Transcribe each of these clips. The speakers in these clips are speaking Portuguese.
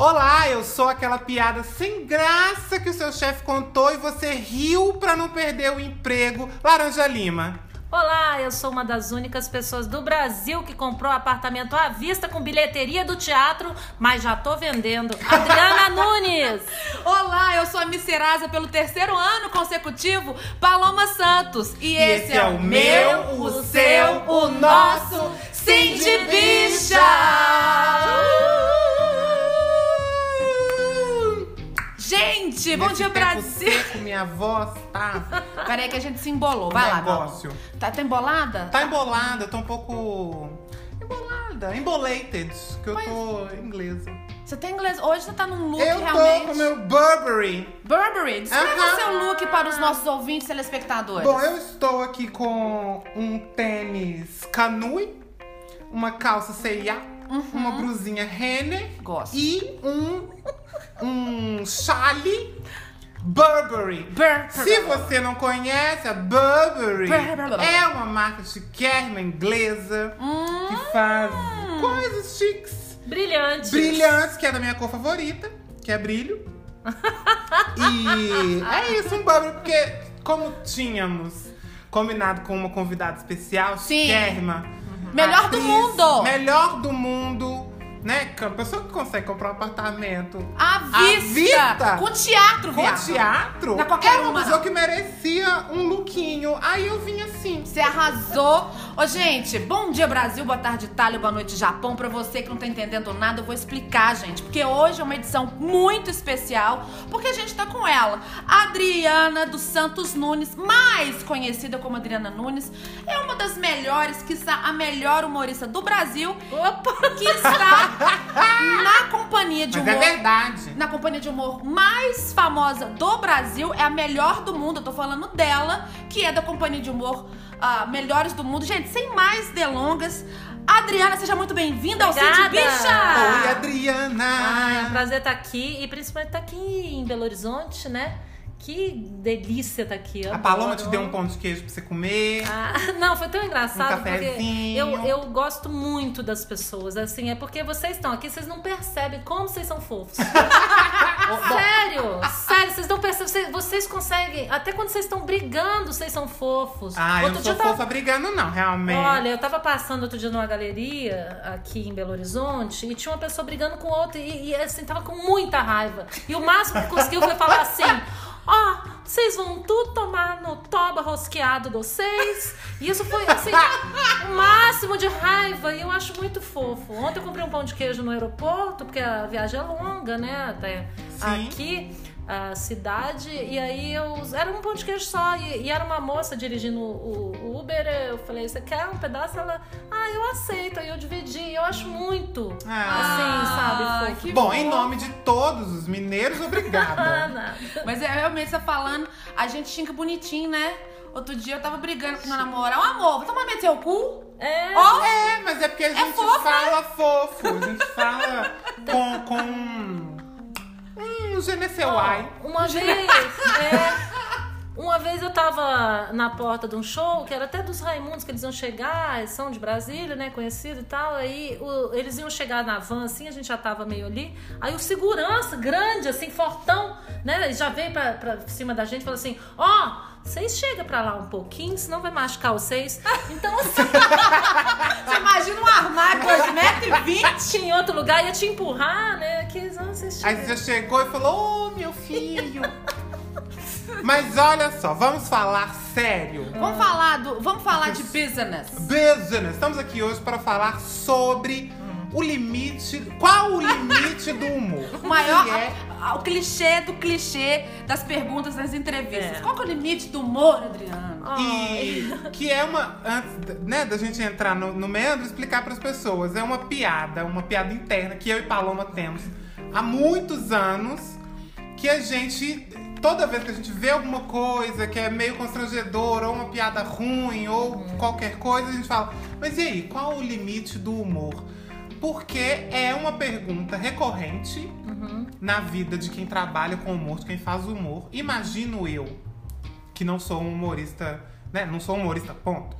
Olá, eu sou aquela piada sem graça que o seu chefe contou e você riu pra não perder o emprego. Laranja Lima. Olá, eu sou uma das únicas pessoas do Brasil que comprou apartamento à vista com bilheteria do teatro, mas já tô vendendo. Adriana Nunes. Olá, eu sou a Miss Serasa pelo terceiro ano consecutivo, Paloma Santos. E, esse, é o meu, o seu, o nosso Sim de Bicha! Gente, bom dia Brasil! seco, minha voz tá, Peraí que a gente se embolou. Vai lá, negócio. Tá, tá embolada? tá embolada, eu tô um pouco embolada, embolated, que eu tô inglesa. Você tem inglês? Hoje você tá num look eu realmente. tô com meu Burberry. Burberry, descreva Aham. seu look para os nossos ouvintes telespectadores. Bom, eu estou aqui com um tênis Canui, uma calça C&A, uma blusinha Renner Gosto. e um, um chale Burberry. Burberry. Se você não conhece, a Burberry Burberry. é uma marca chiquérrima inglesa Hum. que faz coisas chiques, Brilhante. brilhantes, que é da minha cor favorita, que é brilho. E é isso, um Burberry, porque como tínhamos combinado com uma convidada especial, Sim. chiquérrima, Melhor do mundo. Melhor do mundo, né? Pessoa que consegue comprar um apartamento À À vista. vista. Com teatro, com viado. teatro, Na qualquer é uma uma, pessoa que merecia um lookinho. Aí eu vim assim. Você arrasou. Ô, gente, bom dia Brasil, boa tarde Itália, boa noite Japão. Pra você que não tá entendendo nada, eu vou explicar, gente. Porque hoje é uma edição muito especial, porque a gente tá com ela, Adriana dos Santos Nunes, mais conhecida como Adriana Nunes. É uma das melhores, que está a melhor humorista do Brasil, Opa! que está na companhia de Mas humor é verdade. na companhia de humor mais famosa do Brasil, é a melhor do mundo. Eu tô falando dela, que é da companhia de humor ah, Melhores do Mundo. Gente, sem mais delongas, Adriana, seja muito bem-vinda ao Cid. Bicha! Oi, Adriana. Ah, é um prazer estar aqui e principalmente estar aqui em Belo Horizonte, né? Que delícia estar aqui. eu A Paloma adoro. te deu um pão de queijo pra você comer. Ah, não, foi tão engraçado Um porque cafezinho. eu, eu gosto muito das pessoas. Assim, é porque vocês estão aqui, vocês não percebem como vocês são fofos. sério, sério, vocês não percebem. Vocês, vocês conseguem, até quando vocês estão brigando, vocês são fofos. Ah, eu Outro não dia sou tava- fofa brigando, não, realmente. Olha, eu tava passando outro dia numa galeria aqui em Belo Horizonte e tinha uma pessoa brigando com outra e, e, assim, tava com muita raiva. E o máximo que conseguiu foi falar assim: Ó, vocês vão tudo tomar no toba rosqueado de vocês. E isso foi assim, o máximo de raiva e eu acho muito fofo. Ontem eu comprei um pão de queijo no aeroporto, porque a viagem é longa, né? Até Sim. aqui a cidade e aí eu era um pão de queijo só e, e era uma moça dirigindo o, o Uber eu falei você quer um pedaço ela ah eu aceito aí eu dividi eu acho muito Ah. assim sabe fofo. que Bom, em nome de todos os mineiros, Ah, obrigada. Mas é realmente você falando, a gente tinha que bonitinho, né? Outro dia eu tava brigando com meu namorado. Ô, amor, vai tomar meio seu cu? é Ó, é, mas é porque a gente fofo, fala fofo. A gente fala com. com... Hum, ne sais why. Uma vez, é, uma vez eu tava na porta de um show, que era até dos Raimundos, que eles iam chegar, eles são de Brasília, né, conhecido e tal. Aí o- eles iam chegar na van, assim, a gente já tava meio ali. Aí o segurança, grande, assim, fortão, né, ele já veio pra, pra cima da gente e falou assim: Ó, vocês chegam pra lá um pouquinho, senão vai machucar vocês. Então, assim, você imagina um armário 2,20m? em outro lugar ia te empurrar, né? Que, ah, vocês Aí chegam. você chegou e falou: Ô, meu filho. Mas olha só, vamos falar sério. Vamos falar do. Vamos falar de business. Business. Estamos aqui hoje para falar sobre o limite. Qual o limite do humor? O maior. Que é a- o clichê do clichê das perguntas nas entrevistas. É. Qual que é o limite do humor, Adriana? E que é uma. Antes né, da gente entrar no, no meandro, explicar para as pessoas. É uma piada, uma piada interna que eu e Paloma temos há muitos anos. Que a gente. Toda vez que a gente vê alguma coisa que é meio constrangedora, ou uma piada ruim, ou qualquer coisa, a gente fala: Mas e aí, qual o limite do humor? Porque é uma pergunta recorrente na vida de quem trabalha com humor, de quem faz humor. Imagino eu, que não sou um humorista, né? Não sou um humorista, ponto.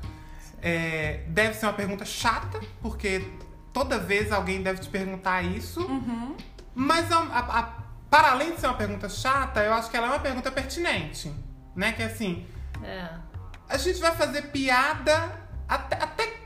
É, deve ser uma pergunta chata, porque toda vez alguém deve te perguntar isso. Mas a- a- a- para além de ser uma pergunta chata, eu acho que ela é uma pergunta pertinente. Né? Que é assim, É. a gente vai fazer piada até, até,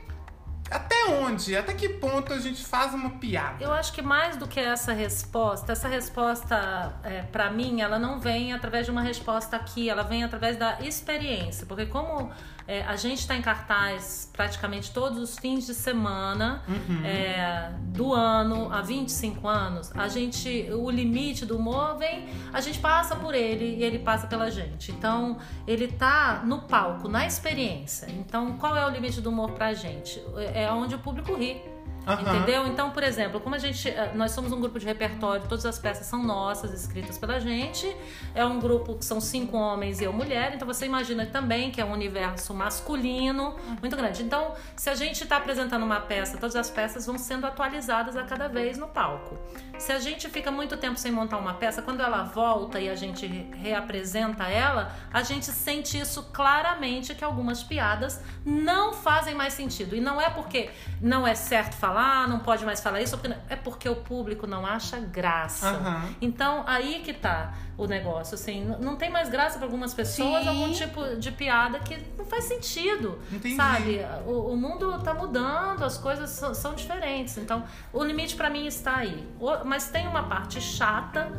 até onde? Até que ponto a gente faz uma piada? Eu acho que mais do que essa resposta, essa resposta, é, para mim, ela não vem através de uma resposta aqui, ela vem através da experiência. Porque como é, a gente está em cartaz praticamente todos os fins de semana é, do ano, há 25 anos, a gente, o limite do humor vem, a gente passa por ele e ele passa pela gente. Então, ele tá no palco, na experiência. Então, qual é o limite do humor pra gente? É onde o público ri. Aham. Entendeu? Então, por exemplo, como a gente. eh, Nós somos um grupo de repertório, todas as peças são nossas, escritas pela gente. É um grupo que são cinco homens e eu mulher. Então você imagina também que é um universo masculino muito grande. Então, se a gente está apresentando uma peça, todas as peças vão sendo atualizadas a cada vez no palco. Se a gente fica muito tempo sem montar uma peça, quando ela volta e a gente re- reapresenta ela, a gente sente isso claramente que algumas piadas não fazem mais sentido. E não é porque não é certo falar, não pode mais falar isso, porque- é porque o público não acha graça. Aham. Então, aí que tá o negócio, assim, não tem mais graça para algumas pessoas Sim. algum tipo de piada que não faz sentido, Entendi. sabe? O, o mundo tá mudando, as coisas são, são diferentes, então o limite para mim está aí. Mas tem uma parte chata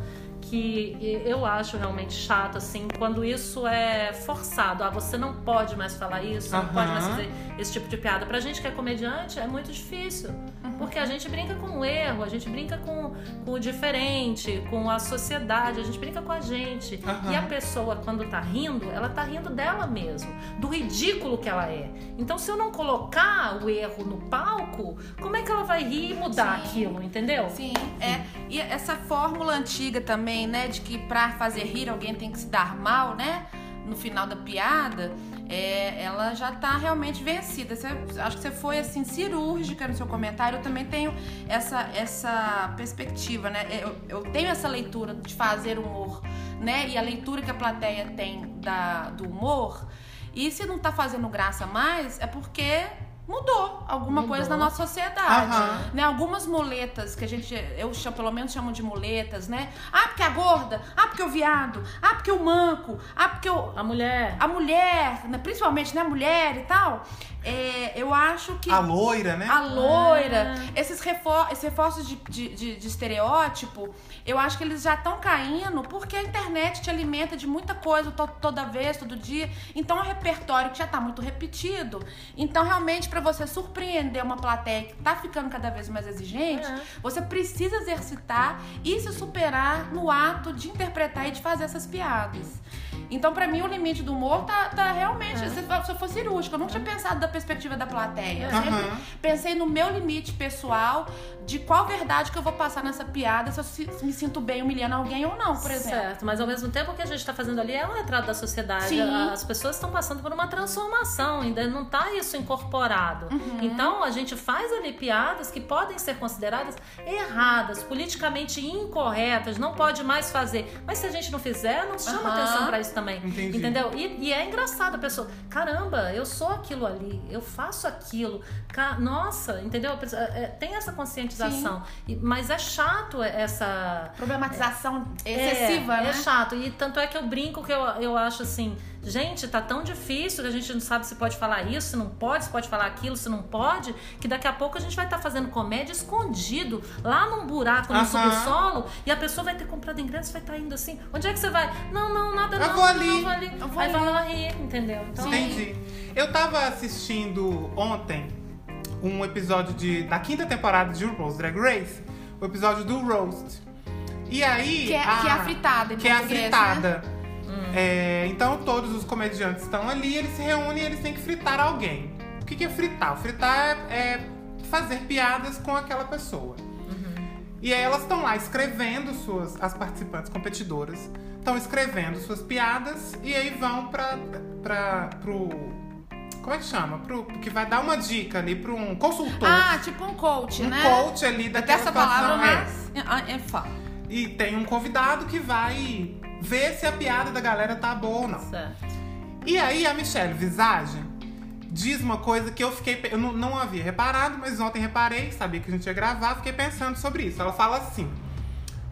que eu acho realmente chato, assim, quando isso é forçado. Ah, você não pode mais falar isso, não pode mais fazer esse tipo de piada. Pra gente que é comediante, é muito difícil. Porque a gente brinca com o erro, a gente brinca com, com o diferente, com a sociedade, a gente brinca com a gente. Aham. E a pessoa, quando tá rindo, ela tá rindo dela mesmo, do ridículo que ela é. Então, se eu não colocar o erro no palco, como é que ela vai rir e mudar Sim. aquilo, entendeu? Sim, é. E essa fórmula antiga também, né, de que pra fazer rir alguém tem que se dar mal, né? No final da piada, é, ela já tá realmente vencida. Você- acho que você foi assim cirúrgica no seu comentário. Eu também tenho essa, essa perspectiva, né? Eu, eu tenho essa leitura de fazer humor, né? E a leitura que a plateia tem da, do humor. E se não tá fazendo graça mais, é porque mudou alguma Mudou. coisa na nossa sociedade Aham. né? Algumas muletas que a gente, eu chamo, pelo menos chamo de muletas, né? Ah, porque a gorda, ah, porque o viado, ah, porque o manco, ah, porque o, A mulher. a mulher, né? principalmente né, a mulher e tal. É, eu acho que A loira, né? a loira, esses, refor esses reforços de, de, de- de estereótipo, eu acho que eles já estão caindo porque a internet te alimenta de muita coisa to- toda vez, todo dia. Então é um repertório que já tá muito repetido. Então, realmente, para você surpreender uma plateia que tá ficando cada vez mais exigente, É. você precisa exercitar e se superar no ato de interpretar e de fazer essas piadas. Então, pra mim, o limite do humor tá, tá realmente. Se eu- se eu for cirúrgico, eu não tinha pensado da perspectiva da plateia. Eu sempre pensei no meu limite pessoal, de qual verdade que eu vou passar nessa piada, se eu se- me sinto bem humilhando alguém ou não, por exemplo. Certo, mas ao mesmo tempo o que a gente está fazendo ali é um retrato da sociedade. Sim. As pessoas estão passando por uma transformação, ainda não está isso incorporado. Uhum. Então a gente faz ali piadas que podem ser consideradas erradas, politicamente incorretas, não pode mais fazer. Mas se a gente não fizer, não chama Aham. atenção para também. Entendi. Entendeu? E, e é engraçado a pessoa, caramba, eu sou aquilo ali, eu faço aquilo. Ca- Nossa, entendeu? Pessoa, é, tem essa conscientização. Mas é chato essa. Problematização excessiva, é, né? É chato. E tanto é que eu brinco que eu, eu acho assim, gente, tá tão difícil que a gente não sabe se pode falar isso, se não pode, se pode falar aquilo, se não pode, que daqui a pouco a gente vai estar fazendo comédia escondido, lá num buraco, no subsolo, e a pessoa vai ter comprado ingresso, vai estar indo assim. Onde é que você vai? Não, não, nada Eu não. vou não, ali. não, vou ali. Eu vou Aí ali. vai lá rir, entendeu? Então, Entendi. Eu tava assistindo ontem um episódio de, da quinta temporada de RuPaul's Drag Race, o episódio do Roast. E aí. Que é, que é a fritada Que é a português, fritada. Né? É, então todos os comediantes estão ali, eles se reúnem e eles têm que fritar alguém. O que que é fritar? Fritar é, é fazer piadas com aquela pessoa. E aí elas estão lá escrevendo suas. As participantes competidoras estão escrevendo suas piadas e aí vão pra, pra, pro. Como é que chama? Pro, que vai dar uma dica ali para um consultor. Ah, tipo um coach, um né? coach ali Até daquela essa palavra. É. mas. É, é, fala. E tem um convidado que vai ver se a piada da galera tá boa ou não. certo. E aí a Michelle Visage diz uma coisa que eu fiquei. Eu não, não havia reparado, mas ontem reparei, sabia que a gente ia gravar, fiquei pensando sobre isso. Ela fala assim: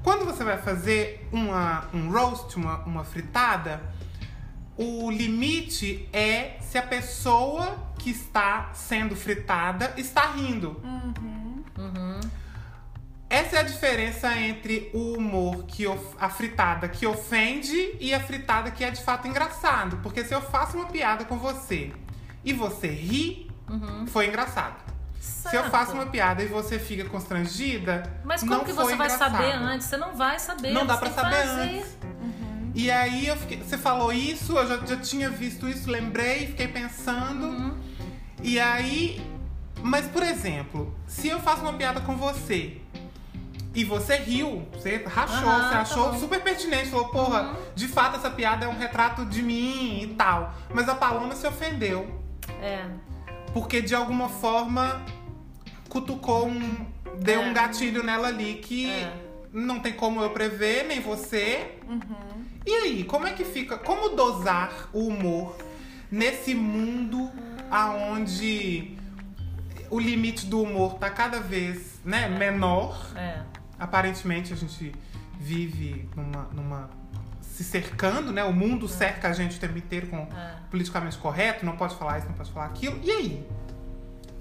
Quando você vai fazer uma, um roast, uma, uma fritada, o limite é se a pessoa que está sendo fritada está rindo. Essa é a diferença entre o humor que of- a fritada que ofende e a fritada que é de fato engraçado. Porque se eu faço uma piada com você e você ri, foi engraçado. Se eu Certo. faço uma piada e você fica constrangida, Mas como não que você vai engraçado. saber antes? Você não vai saber. Não dá que saber fazer. antes. E aí eu fiquei, você falou isso, eu já, já tinha visto isso, lembrei, fiquei pensando. Uhum. E aí, mas por exemplo, se eu faço uma piada com você e você riu, você rachou, Aham, você tá achou bom. super pertinente, falou, porra, de fato essa piada é um retrato de mim e tal. Mas a Paloma se ofendeu, É. porque de alguma forma cutucou um. deu É. um gatilho nela ali que É. não tem como eu prever, nem você. Uhum. E aí, como é que fica? Como dosar o humor nesse mundo aonde o limite do humor tá cada vez né, menor? É. Aparentemente a gente vive numa, numa se cercando, né? O mundo cerca a gente o tempo inteiro com É. politicamente correto, não pode falar isso, não pode falar aquilo. E aí?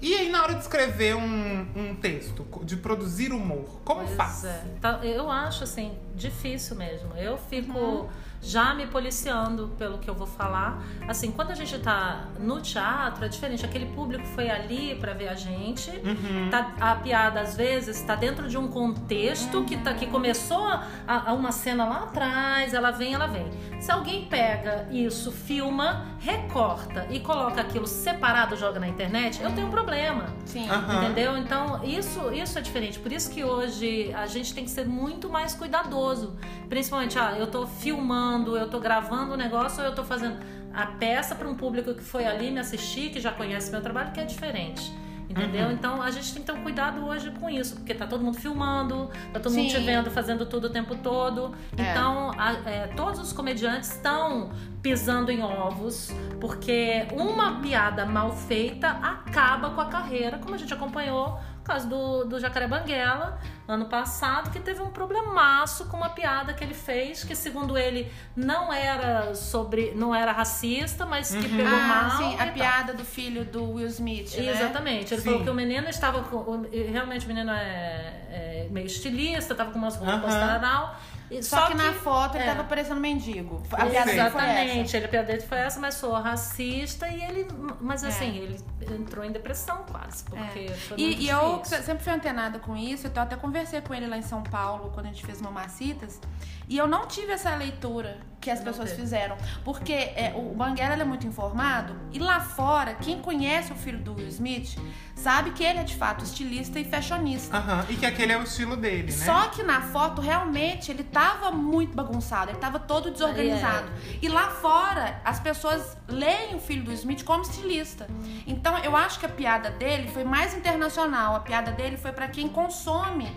E aí, na hora de escrever um, um texto, de produzir humor, como Pois faz? é. Tá, eu acho assim, difícil mesmo. Eu fico Uhum. Já me policiando pelo que eu vou falar. Assim, quando a gente tá no teatro, é diferente. Aquele público foi ali pra ver a gente. Uhum. Tá- a piada, às vezes, tá dentro de um contexto que, tá, que começou a, a uma cena lá atrás, ela vem, ela vem. Se alguém pega isso, filma, recorta e coloca aquilo separado, joga na internet, eu tenho um problema. Sim. Aham. Entendeu? Então, isso, isso é diferente. Por isso que hoje a gente tem que ser muito mais cuidadoso. Principalmente, ah, eu tô filmando, eu tô gravando o negócio ou eu tô fazendo a peça para um público que foi ali me assistir, que já conhece meu trabalho, que é diferente. Entendeu? Então a gente tem que ter um cuidado hoje com isso, porque tá todo mundo filmando, tá todo mundo Sim. te vendo fazendo tudo o tempo todo. É. Então, a- é, todos os comediantes estão pisando em ovos, porque uma piada mal feita acaba com a carreira, como a gente acompanhou no caso do, do Jacaré Banguela, ano passado, que teve um problemaço com uma piada que ele fez, que segundo ele não era sobre. não era racista, mas que pegou Ah, mal. sim, a tal. piada do filho do Will Smith, né? Exatamente. Ele Sim. falou que o menino estava com. o- Realmente o menino é, é meio estilista, estava com umas roupas Aham. tal. E- Só, que, na foto ele é. tava parecendo mendigo. A. Exatamente, ele, a piada dele foi essa, mas sou racista e ele. Mas É. assim, ele entrou em depressão quase, porque foi muito E, e eu sempre fui antenada com isso, então eu até conversei com ele lá em São Paulo, quando a gente fez Mamacitas, e eu não tive essa leitura que as Não pessoas teve. fizeram. Porque é, o Banguela é muito informado, e lá fora, quem conhece o filho do Will Smith sabe que ele é de fato estilista e fashionista. E que aquele é o estilo dele, né? Só que na foto, realmente, ele tava muito bagunçado, ele tava todo desorganizado. E lá fora, as pessoas leem o filho do Smith como estilista. Então, eu acho que a piada dele foi mais internacional. A piada dele foi pra quem consome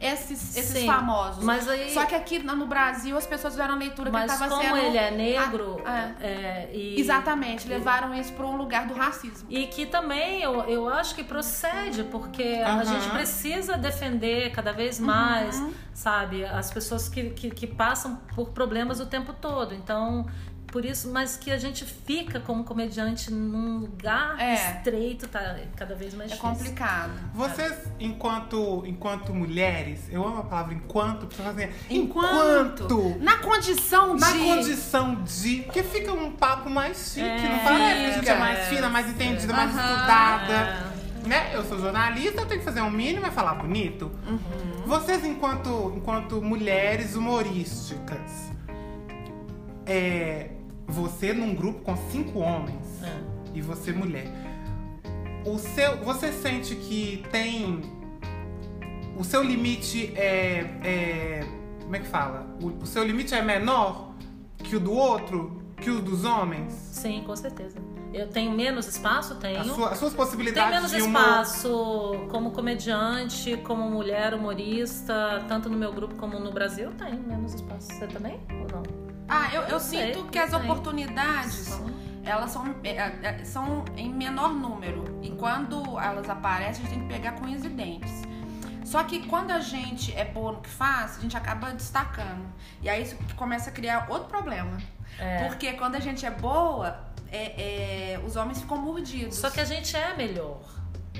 esses, esses Sim, famosos. mas aí- Só que aqui no Brasil, as pessoas fizeram a leitura que Mas ele tava como sendo... ele é negro, Ah, é, e, Exatamente, levaram isso pra um lugar do racismo. E que também eu, eu acho que procede, porque a Aham. gente precisa defender cada vez mais, sabe, as pessoas que, que, que passam por problemas o tempo todo. Então, por isso, mas que a gente fica como comediante num lugar É. estreito, tá cada vez mais É difícil. complicado. Vocês, enquanto, enquanto mulheres, eu amo a palavra enquanto, porque assim, Enquanto. enquanto Na condição de... na condição de. Porque fica um papo mais chique, É, não parece que a gente é fica. mais fina, mais entendida, mais Aham. estudada. É. Né? Eu sou jornalista, eu tenho que fazer um mínimo e falar bonito. Uhum. Vocês, enquanto, enquanto mulheres humorísticas, é, você num grupo com cinco homens É. e você mulher, o seu, você sente que tem o seu limite é, é como é que fala? O, o seu limite é menor que o do outro, que o dos homens? Sim, com certeza. Eu tenho menos espaço? Tenho. sua- as suas possibilidades menos de humor. espaço como comediante, como mulher humorista, tanto no meu grupo como no Brasil, tem menos espaço. Você também? Ou não? Ah, eu, eu sei, sinto que eu as oportunidades elas são, é, é, são em menor número. E quando elas aparecem, a gente tem que pegar com unhas e dentes. Só que quando a gente é boa no que faz, a gente acaba destacando. E aí isso começa a criar outro problema. É. Porque quando a gente é boa, é- é, os homens ficam mordidos. Só que a gente é melhor.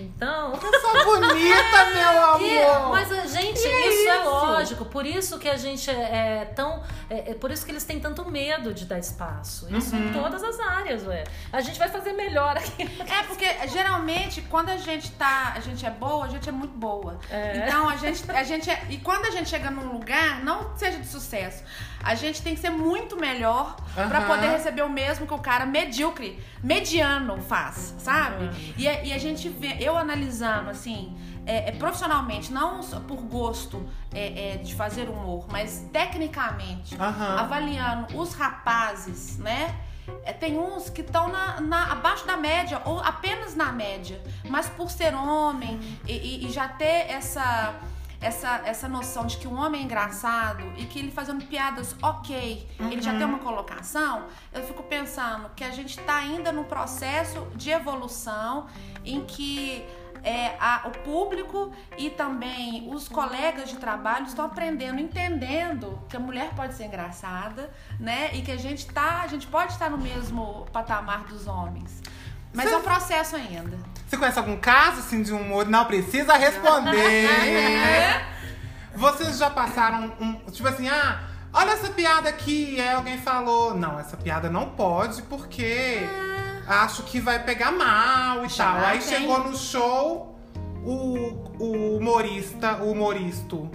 Então. Eu sou bonita, meu E- amor! mas a gente, Que é isso, é isso? lógico. Por isso que a gente é, é tão. É, é por isso que eles têm tanto medo de dar espaço. Isso Uhum. em todas as áreas, ué. A gente vai fazer melhor aqui. É, porque geralmente quando a gente tá, a gente é boa, a gente é muito boa. É. Então a gente, a gente é, e quando a gente chega num lugar, não seja de sucesso, a gente tem que ser muito melhor pra Aham. poder receber o mesmo que o cara medíocre, mediano faz, sabe? E, a- e a gente vê, eu analisando assim, é, é, profissionalmente, não por gosto é, é, de fazer humor, mas tecnicamente, Aham. avaliando os rapazes, né? É, tem uns que estão na, na- abaixo da média ou apenas na média, mas por ser homem e, e- já ter essa, essa, essa noção de que um homem é engraçado e que ele fazendo piadas ok, ele já tem uma colocação, eu fico pensando que a gente está ainda num processo de evolução em que é, a- o público e também os colegas de trabalho estão aprendendo, entendendo que a mulher pode ser engraçada, né? E que a gente tá, a gente pode estar no mesmo patamar dos homens. Mas é um processo ainda. Você conhece algum caso assim de humor? Não precisa responder. Vocês já passaram um. Tipo assim, ah, olha essa piada aqui. E aí alguém falou: Não, essa piada não pode porque acho que vai pegar mal e Já tal. Aí tem. chegou no show o, o humorista, o humoristo,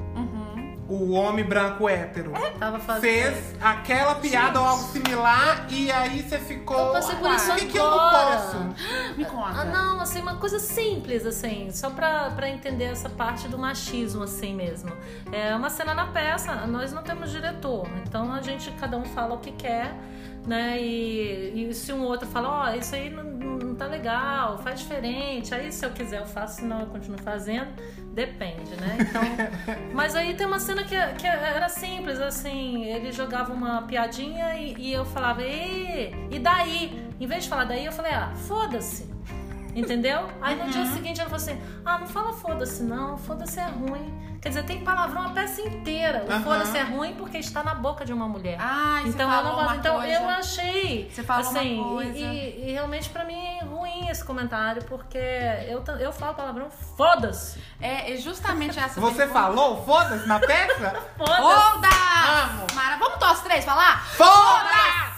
o homem branco hétero. Tava fazendo. Fez aquela piada ou algo similar e aí você ficou. Eu passei por isso Por que, que eu não agora." posso? Me conta. Ah, não, assim, uma coisa simples, assim, só pra, pra entender essa parte do machismo, assim mesmo. É uma cena na peça, nós não temos diretor, então a gente, cada um fala o que quer, né? E, e se um outro fala, ó, isso aí não, não tá legal, faz diferente, aí se eu quiser eu faço, senão eu continuo fazendo, depende, né? Então, mas aí tem uma cena que, que era simples, assim, ele jogava uma piadinha e, e eu falava, e, e daí? Em vez de falar daí, eu falei, ah, foda-se. Entendeu? Aí no dia seguinte ela falou assim: Ah, não fala foda-se, não, foda-se é ruim. Quer dizer, tem palavrão a peça inteira. O Aham. foda-se é ruim porque está na boca de uma mulher. Você então eu falou não gosto. uma Então coisa. eu achei. Você falou uma assim, coisa. E, e- e realmente pra mim é ruim esse comentário, porque eu, eu falo palavrão, foda-se. É, é justamente essa Você pergunta. falou? Foda-se na peça? Foda-se. Foda! Amo. Mara, vamos nós três falar? Foda-se!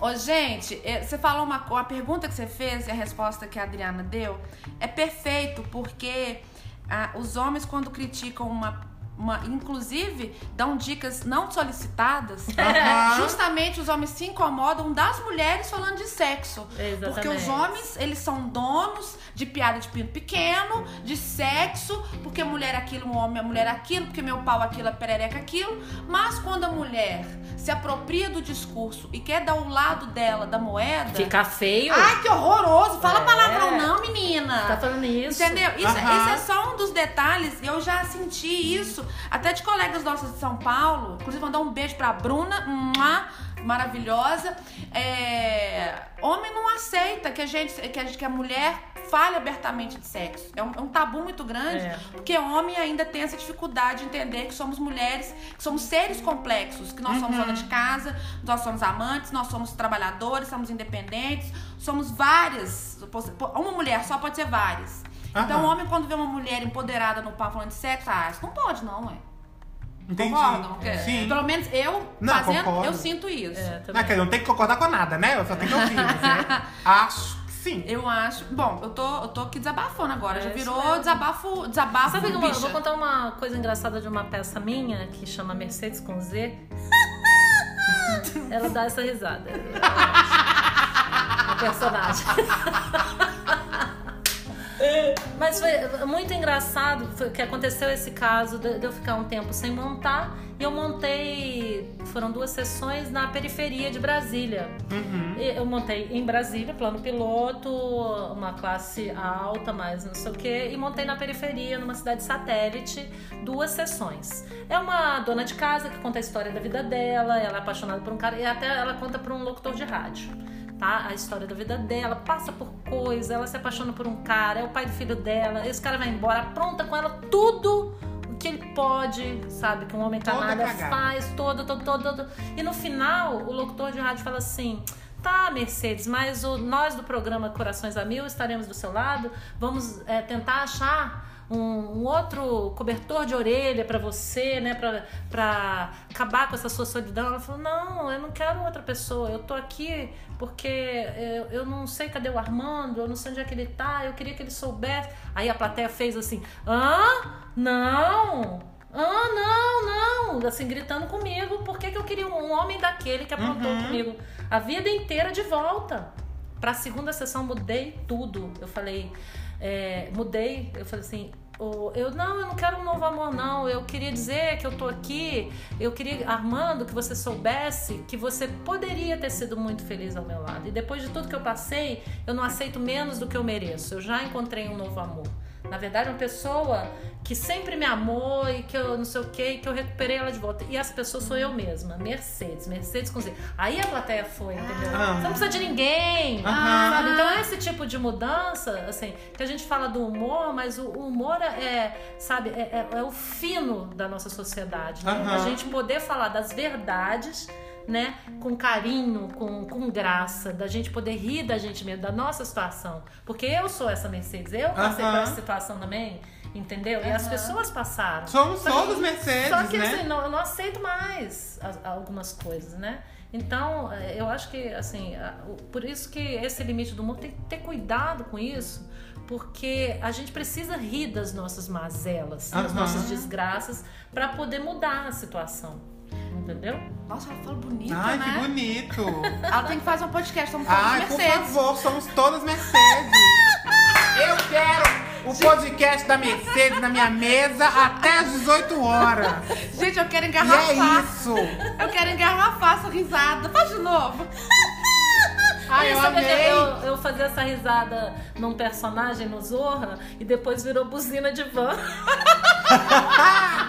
Ô, gente, é, você falou uma, a pergunta que você fez e a resposta que a Adriana deu é perfeito, porque ah, os homens, quando criticam uma. Uma- inclusive, dão dicas não solicitadas. Aham. Justamente os homens se incomodam das mulheres falando de sexo. Exatamente. Porque os homens, eles são donos de piada de pinto pequeno, de sexo, porque mulher é aquilo, um homem é mulher é aquilo, porque meu pau é aquilo, a perereca é aquilo. Mas quando a mulher se apropria do discurso e quer dar o lado dela da moeda. Fica feio. Ai, que horroroso! Fala É. palavrão, não, menina! Tá falando isso? Entendeu? Isso, Aham. isso é só um dos detalhes. Eu já senti isso, até de colegas nossos de São Paulo. Inclusive, mandar um beijo pra Bruna, mua, maravilhosa. É, Homem não aceita que a gente, que a, gente- que a mulher fale abertamente de sexo. É um, é um tabu muito grande, É. porque homem ainda tem essa dificuldade de entender que somos mulheres, que somos seres complexos, que nós somos Uhum. dona de casa, nós somos amantes, nós somos trabalhadores, somos independentes, somos várias. Uma mulher só pode ser várias. Então, Aham. o homem, quando vê uma mulher empoderada no papo falando de sexo, ah, isso não pode, não, ué. Entendi. Concordam? Porque, Sim. Pelo menos eu Não, fazendo, concordo. eu sinto isso. É, Não, quer dizer, não tem que concordar com nada, né? Eu só tenho que ouvir. Né? Acho que sim. Eu acho. Bom, eu tô, eu tô aqui desabafando agora. É Já isso virou mesmo. desabafo. Desabafo. Sabe que eu bicha. vou contar uma coisa engraçada de uma peça minha que chama Mercedes com Z? Ela dá essa risada. A personagem. Mas foi muito engraçado que aconteceu esse caso de eu ficar um tempo sem montar e eu montei. Foram duas sessões na periferia de Brasília. Uhum. Eu montei em Brasília, plano piloto, uma classe alta, mas não sei o quê, e montei na periferia, numa cidade satélite, duas sessões. É uma dona de casa que conta a história da vida dela, ela é apaixonada por um cara, e até ela conta por um locutor de rádio. Tá? A história da vida dela, passa por coisa, ela se apaixona por um cara, é o pai do filho dela, esse cara vai embora, apronta com ela tudo o que ele pode, sabe? Que um homem cagada. faz, todo, todo, todo, todo. E no final, o locutor de rádio fala assim. Tá, Mercedes, mas o- nós do programa Corações a Mil estaremos do seu lado. Vamos é, tentar achar um, um outro cobertor de orelha pra você, né? Pra, pra acabar com essa sua solidão. Ela falou: Não, eu não quero outra pessoa. Eu tô aqui porque eu, eu não sei cadê o Armando, eu não sei onde é que ele tá. Eu queria que ele soubesse. Aí a plateia fez assim: Hã? Não! Ah, não, não! Assim, gritando comigo. Por que, que eu queria um homem daquele que aprontou Uhum. comigo a vida inteira de volta? Pra segunda sessão mudei tudo. Eu falei, é, mudei. Eu falei assim, eu não, eu não quero um novo amor, não. Eu queria dizer que eu tô aqui. Eu queria, Armando, que você soubesse que você poderia ter sido muito feliz ao meu lado. E depois de tudo que eu passei, eu não aceito menos do que eu mereço. Eu já encontrei um novo amor. Na verdade, uma pessoa que sempre me amou e que eu não sei o que, que eu recuperei ela de volta. E essa pessoa sou eu mesma, Mercedes, Mercedes com Z. Aí a plateia foi, entendeu? Ah. Você não precisa de ninguém. Aham. Sabe? Então, esse tipo de mudança, assim, que a gente fala do humor, mas o humor é, sabe, é, é- é o fino da nossa sociedade. né? Aham. A gente poder falar das verdades. Né? Com carinho, com, com graça, da gente poder rir da gente mesmo, da nossa situação. Porque eu sou essa Mercedes, eu passei por Aham. essa situação também, entendeu? E as pessoas passaram. Somos Só que- todos Mercedes, Só que né? assim, não, eu não aceito mais as- algumas coisas, né? Então, eh, eu acho que, assim, por isso que esse limite do humor tem que ter cuidado com isso, porque a gente precisa rir das nossas mazelas, das Aham. nossas desgraças, pra poder mudar a situação. Entendeu? Nossa, ela fala bonito, Ai, né? que bonito. Ela tem que fazer um podcast, somos todos Ai, por favor, somos todas Mercedes. Eu quero o podcast da Mercedes na minha mesa até às 18 horas. Gente, eu quero E é engarrafar. isso. Eu quero engarrafar essa risada. Faz de novo. Ai, eu eu, eu fazia essa risada num personagem no Zorra e depois virou buzina de van.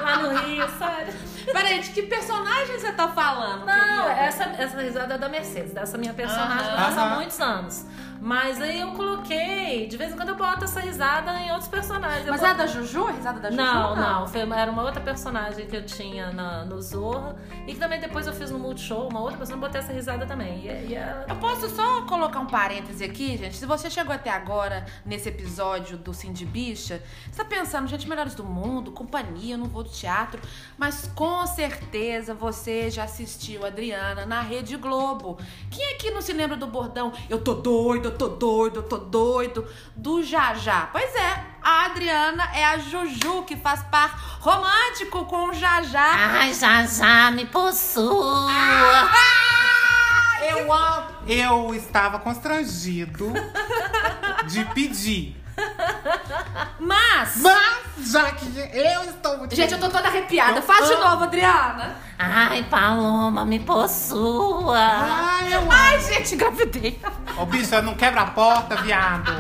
Lá no Rio, sério. Peraí, de que personagem você tá falando? Não, querida? essa, essa risada é da Mercedes, dessa minha personagem eu faço há muitos anos. Mas aí eu coloquei, de vez em quando eu boto essa risada em outros personagens. Eu Mas boto- é da Juju? A risada da Juju? Não, não, foi, era uma outra personagem que eu tinha na, no Zorra e que também depois eu fiz no Multishow, uma outra pessoa, eu botei essa risada também. E, e ela- Eu posso só colocar um parêntese aqui, gente? Se você chegou até agora nesse episódio do Cindy Bicha, você tá pensando, gente, melhores do mundo, companhia, eu não vou do teatro, mas com certeza você já assistiu a Adriana na Rede Globo. Quem aqui não se lembra do bordão Eu tô doido, eu tô doido, eu tô doido, do Jajá? Pois é, a Adriana é a Juju que faz par romântico com o Jajá. Ai, já já me possua. Eu amo. Eu estava constrangido de pedir. Mas, Mas, já que eu estou muito. gente, eu tô toda arrepiada. Faz de novo, Adriana. Ai, Paloma, me possua. Ai, eu amo. Ai, gente, engravidei. Ô, bicha, não quebra a porta, viado.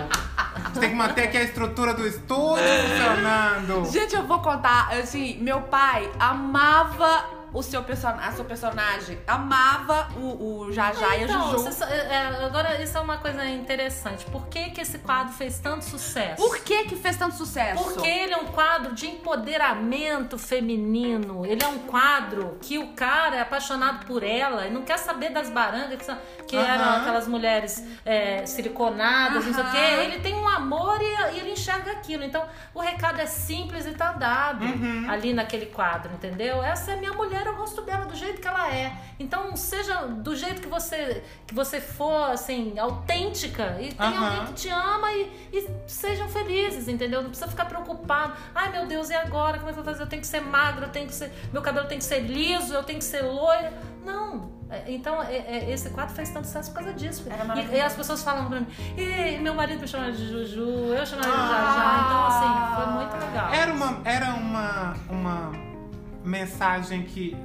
Você tem que manter aqui a estrutura do estúdio funcionando. Gente, eu vou contar, assim, meu pai amava o seu a seu personagem, amava o, o Jajá e a Então, Juju. sa- é, é, agora isso é uma coisa interessante. Por que, que esse quadro fez tanto sucesso? Por que que fez tanto sucesso? Porque ele é um quadro de empoderamento feminino. Ele é um quadro que o cara é apaixonado por ela e não quer saber das barangas que, são- que eram aquelas mulheres é, siliconadas, não sei o quê. Ele tem um amor e, e ele enxerga aquilo. Então, o recado é simples e tá dado Uhum. ali naquele quadro, entendeu? Essa é minha mulher, eu gosto dela do jeito que ela é. Então, seja do jeito que você, que você for, assim, autêntica e tem alguém que te ama e, e sejam felizes, entendeu? Não precisa ficar preocupado. Ai, meu Deus, e agora? Como é que eu vou fazer? Eu tenho que ser magra, eu tenho que ser. Meu cabelo tem que ser liso, eu tenho que ser loira. Não. É, Então, é- é- esse quadro fez tanto sucesso por causa disso. E, e as pessoas falam pra mim, e meu marido me chama de Juju, eu chamo ele de Ah. Jajá. Então, assim, foi muito legal. Era uma, era uma, uma mensagem que.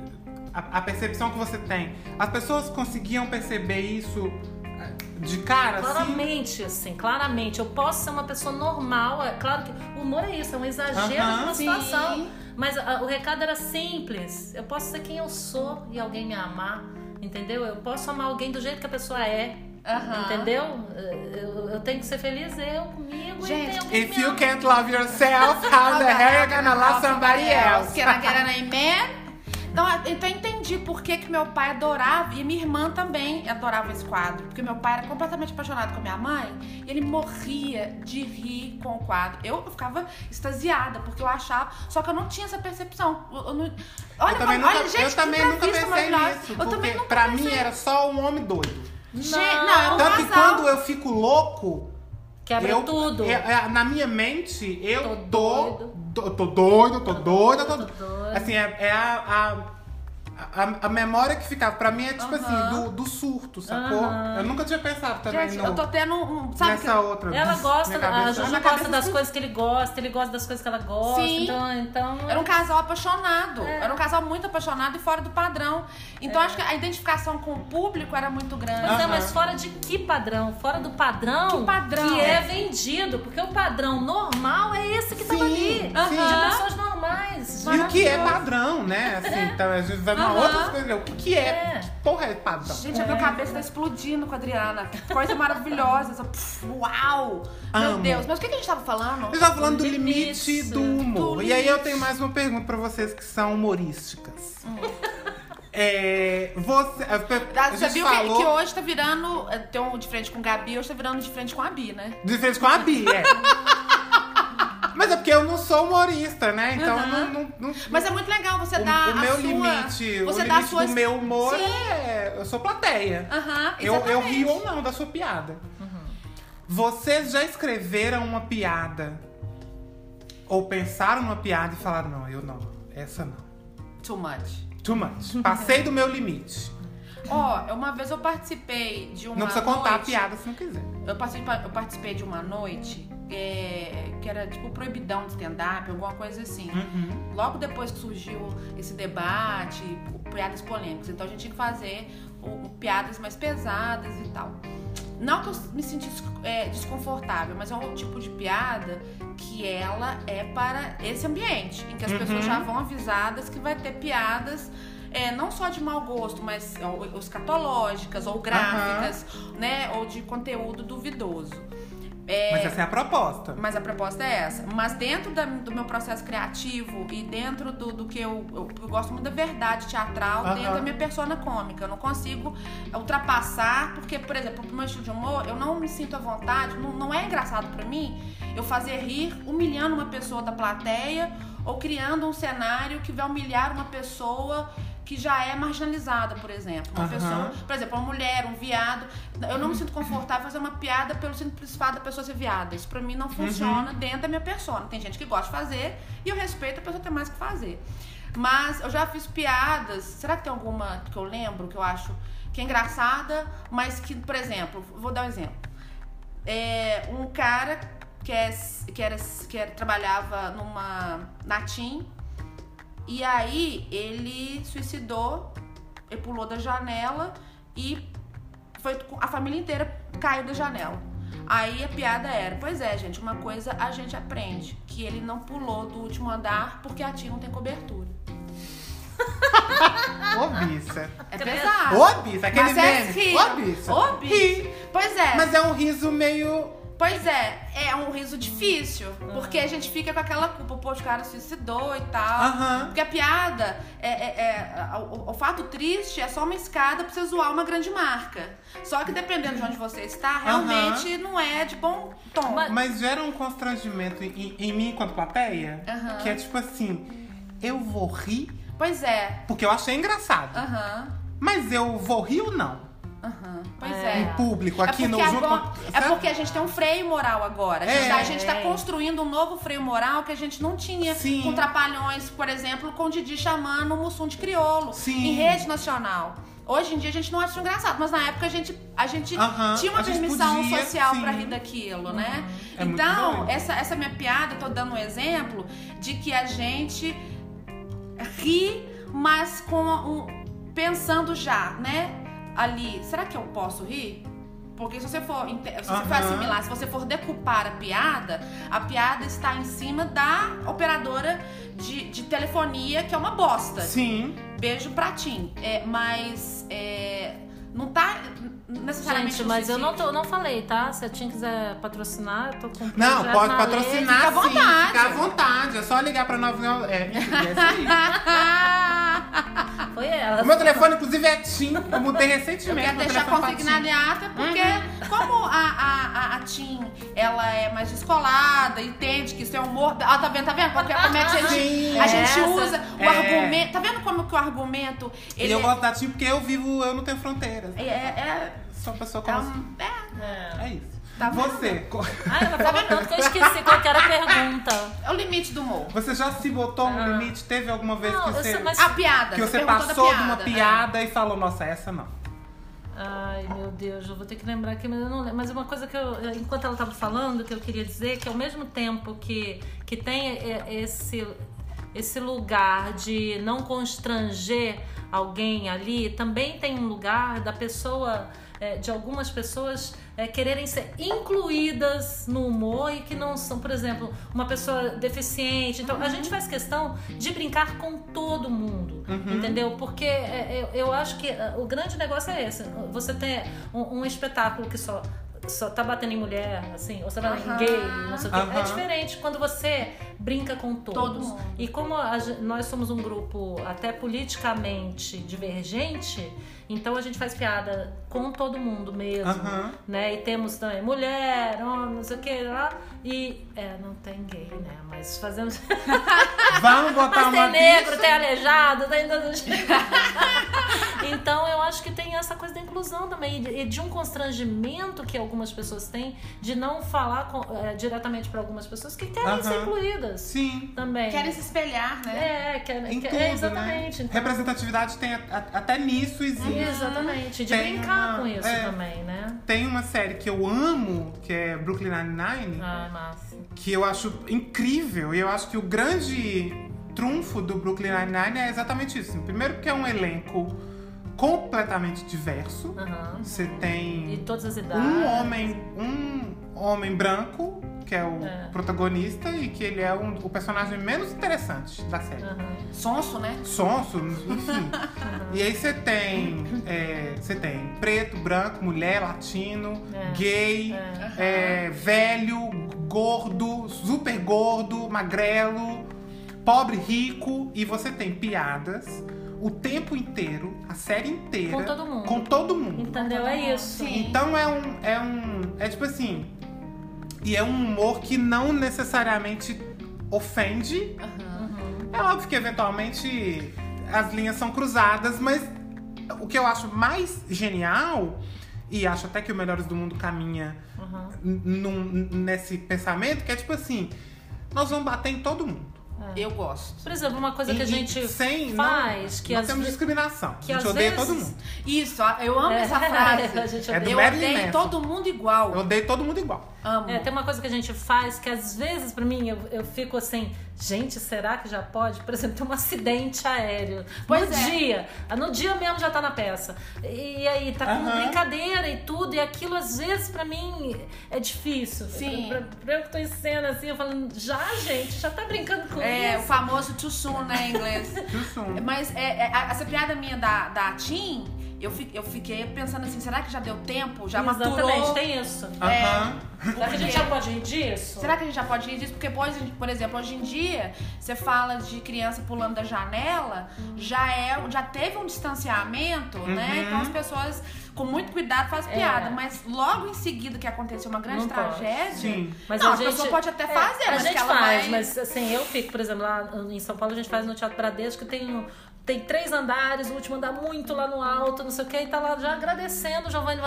A, a percepção que você tem. As pessoas conseguiam perceber isso eh, de cara, assim? Claramente, assim, claramente. Eu posso ser uma pessoa normal. É claro que o humor é isso, é um exagero de uma sim. situação. Mas a- o recado era simples. Eu posso ser quem eu sou e alguém me amar. Entendeu? Eu posso amar alguém do jeito que a pessoa é. Aham. Entendeu? Eu, eu tenho que ser feliz eu comigo Gente, e que If you can't love yourself, how the hell you gonna love somebody else? Can I get an amen? Então, então eu entendi por que, que meu pai adorava, e minha irmã também adorava esse quadro. Porque meu pai era completamente apaixonado com a minha mãe, e ele morria de rir com o quadro. Eu ficava extasiada, porque eu achava. Só que eu não tinha essa percepção. Eu, eu não, olha, eu também como- nunca, olha, gente, eu também que nunca pensei nisso. Eu também nunca pra mim pensei. era só um homem doido. Gente, não, era um Tanto que casal. quando eu fico louco, Quebra eu, tudo. eu- é, na minha mente, eu Tô tô. doido. Tô, tô doido, tô doido, tô tô doido. Assim, é, é a, a, a- a memória que ficava. Pra mim é tipo assim, do, do surto, sacou? Aham. Eu nunca tinha pensado também Gente, no, eu tô tendo um. Sabe nessa que- outra. Ela gosta, a cabeça- Juju minha gosta cabeça- das coisas que ele gosta, ele gosta das coisas que ela gosta. Sim. Então, então Era um casal apaixonado. É. Era um casal muito apaixonado e fora do padrão. Então acho que a identificação com o público era muito grande. Mas, é, Aham. mas fora de que padrão? Fora do padrão Que padrão? que é vendido. Porque o padrão normal é esse que tava Sim, ali. sim. De pessoas normais. E o que é padrão, né? Assim, então a gente Aham. outra coisa. O que é? É. Que porra é padrão? Gente, a minha cabeça tá explodindo com a Adriana. Coisa maravilhosa. Essa, pff, uau! Meu Amo. Deus. Mas o que, que a gente tava falando? Eu tava falando do Limite, limite do humor. do E aí eu tenho mais uma pergunta pra vocês que são humorísticas. É, você, a, a Você gente viu que, falou que hoje tá virando. é, Tem um de frente com o Gabi, hoje tá virando de frente com a Bi, né? de frente com a Bi, é. Mas é porque eu não sou humorista, né? Então eu não, não, não- Mas é muito legal você o, dar o a meu sua... limite, você o limite do meu humor Sim. é. Eu sou plateia. Aham, Eu, eu rio ou não da sua piada. Vocês já escreveram uma piada? Ou pensaram numa piada e falaram, não, eu não, essa não. Too much. Too much. Passei do meu limite. Ó, uma vez eu participei de uma não precisa contar a piada se não quiser. Eu participei, eu participei de uma noite é, que era tipo proibidão de stand-up, alguma coisa assim. Uhum. Logo depois que surgiu esse debate, piadas polêmicas, então a gente tinha que fazer o- piadas mais pesadas e tal. Não que eu me sentisse é, desconfortável, mas é um tipo de piada que ela é para esse ambiente, em que as Uhum. pessoas já vão avisadas que vai ter piadas é, não só de mau gosto, mas ou, ou escatológicas ou gráficas, né? Ou de conteúdo duvidoso. É, Mas essa é a proposta. mas a proposta é essa. Mas dentro da- do meu processo criativo e dentro do, do que eu, eu, eu gosto muito da verdade teatral, Aham. dentro da minha persona cômica. Eu não consigo ultrapassar, porque, por exemplo, pro meu estilo de humor, eu não me sinto à vontade, não, não é engraçado pra mim eu fazer rir humilhando uma pessoa da plateia ou criando um cenário que vai humilhar uma pessoa que já é marginalizada, por exemplo. Uma Aham. pessoa, por exemplo, uma mulher, um viado. Eu não me sinto confortável fazer uma piada pelo simples fato da pessoa ser viada. Isso pra mim não funciona dentro da minha persona. Tem gente que gosta de fazer e eu respeito a pessoa ter mais que fazer. Mas eu já fiz piadas. Será que tem alguma que eu lembro que eu acho que é engraçada, mas que, por exemplo, vou dar um exemplo. É, um cara que, é, que, era, que era, trabalhava numa Natim e aí ele suicidou, ele pulou da janela e foi a família inteira caiu da janela. Aí a piada era, pois é, gente, uma coisa a gente aprende, que ele não pulou do último andar porque a tia não tem cobertura. Ô, bicha. É pesado. Ô, bicha. Aquele Mas é meme. rir. Ô, bicha. Ô, bicha. Ri. Pois é. Mas é um riso meio... Pois é, é um riso difícil, porque a gente fica com aquela culpa, pô, o cara suicidou e tal. Aham. Porque a piada, é, é- é- o, o fato triste é só uma escada pra você zoar uma grande marca. Só que dependendo de onde você está, realmente não é de bom tom. Mas- Mas gera um constrangimento em, em mim enquanto plateia, que é tipo assim, eu vou rir Pois é, porque eu achei engraçado. aham, Mas eu vou rir ou não? aham, pois É. é. Em público, aqui é no agora- é porque a gente tem um freio moral agora. A gente, É. tá, a gente tá construindo um novo freio moral que a gente não tinha Sim. com Trapalhões, por exemplo, com o Didi chamando o Mussum de crioulo Sim. em rede nacional. Hoje em dia a gente não acha engraçado, mas na época a gente, a gente tinha uma permissão podia, social sim. pra rir daquilo, né? É muito então, essa, essa minha piada, eu tô dando um exemplo de que a gente ri, mas com um, pensando já, né? Ali, será que eu posso rir? Porque se você for, se você for assimilar, se você for decupar a piada, a piada está em cima da operadora de, de telefonia, que é uma bosta. Sim. Beijo pra Tim. É, mas é, Não tá necessariamente Gente, mas eu não, tô, não falei, tá? Se a TIM quiser patrocinar, eu tô com Não, pode na patrocinar fica à sim. vontade. Fica à vontade. É só ligar pra 99. É, é isso aí. Foi ela. O meu telefone, inclusive, é TIM. Eu mudei Eu recentemente. quero meu deixar consignado em ata, porque como a, a, a, a Tim, ela é mais descolada, entende que isso é humor... Ah, tá vendo, tá vendo? Porque como é que a gente, Sim, a gente essa- usa o é. argumento... Tá vendo como que o argumento... E Ele eu é- gosto da TIM porque eu vivo, eu não tenho fronteiras. é, é, Sou uma pessoa é, como. é, É. É isso. Tá? Você, Ai, ela falou tanto que eu esqueci qual que era a pergunta. é o limite do humor. você já se botou no Ah. limite? Teve alguma vez Não, que eu você, sei, mas- A piada. que você perguntou da passou de uma piada. piada e falou, nossa, essa não. Ai, meu Deus, eu vou ter que lembrar aqui, mas eu não lembro. Mas uma coisa que eu, enquanto ela estava falando, que eu queria dizer, que ao mesmo tempo que, que tem é, esse, esse lugar de não constranger alguém ali, também tem um lugar da pessoa, é, de algumas pessoas é, quererem ser incluídas no humor e que não são, por exemplo, uma pessoa deficiente. Então, a gente faz questão de brincar com todo mundo, entendeu? Porque é, eu, eu acho que é, o grande negócio é esse. Você tem um, um espetáculo que só só tá batendo em mulher, assim, ou você vai em Aham. gay, não sei o quê. É Aham. diferente quando você brinca com todos. Todo. E como a nós somos um grupo até politicamente divergente, então a gente faz piada com todo mundo mesmo, né? E temos também mulher, homem, não sei o que lá. E é, não tem gay, né? Mas fazemos. Vamos botar Mas uma tem negro, bicha. tem aleijado, tem todo. Então eu acho que tem essa coisa da inclusão também e de um constrangimento que algumas pessoas têm de não falar com- eh, diretamente para algumas pessoas que querem ser incluídas Sim. também. Querem se espelhar, né? É, quer, Em quer- tudo, é, exatamente. né? Então, Representatividade tem a- a- até nisso existe. Exatamente. De Tem brincar uma- com isso é. também, né? Tem uma série que eu amo, que é Brooklyn Nine-Nine, Ai, massa. que eu acho incrível. E eu acho que o grande trunfo do Brooklyn Nine-Nine é exatamente isso. Primeiro porque é um elenco completamente diverso. Aham. Você tem todas as idades. um homem, um homem branco, que é o É. protagonista, e que ele é um- o personagem menos interessante da série. Aham. Sonso, né? Sonso, enfim. e aí você tem. é, Você tem preto, branco, mulher, latino, É. gay, É. é, velho, gordo, super gordo, magrelo, pobre, rico, e você tem piadas o tempo inteiro, a série inteira. Com todo mundo. Com todo mundo. Entendeu? É isso. Sim. Então é um. É um. É tipo assim. E é um humor que não necessariamente ofende. É óbvio que eventualmente as linhas são cruzadas, mas o que eu acho mais genial, e acho até que o Melhores do Mundo caminha Uhum. num- nesse pensamento, que é tipo assim: nós vamos bater em todo mundo. Eu gosto. Por exemplo, uma coisa que a E- gente e sem, faz, não, que nós às temos vezes. discriminação. que a gente às odeia vezes- todo mundo. Isso, eu amo É, essa frase. a gente É do odeia. eu Marilyn odeio Manson. todo mundo igual. Eu odeio todo mundo igual. Amo. É, tem uma coisa que a gente faz que às vezes, pra mim, eu, eu fico assim, gente, será que já pode? Por exemplo, ter um acidente aéreo. Pois no é. dia. No dia mesmo já tá na peça. E aí, tá com Aham. brincadeira e tudo. E aquilo, às vezes, pra mim, é difícil. Sim. Pra, pra, pra eu que tô em cena, assim, eu falando, já, gente, já tá brincando com É, o famoso too soon, né, em inglês. Too soon. Mas é, é, a- essa piada minha da, da Tim, eu, fi- eu fiquei pensando assim, será que já deu tempo? Já Exatamente, maturou? tem isso. Aham. Será que a gente já pode rir disso? Será que a gente já pode rir disso? Porque, pois, por exemplo, hoje em dia, você fala de criança pulando da janela, já é, já teve um distanciamento, né? Uhum. Então as pessoas, com muito cuidado, fazem É. piada. Mas logo em seguida que aconteceu uma grande Não tragédia, Sim. Mas não, a a, gente, pessoa pode até é, fazer, a mas gente que ela faz, vai... mas assim, eu fico, por exemplo, lá em São Paulo a gente faz no Teatro Bradesco, tem, um- tem três andares, o último andar muito lá no alto, não sei o que, e tá lá já agradecendo, o Giovanni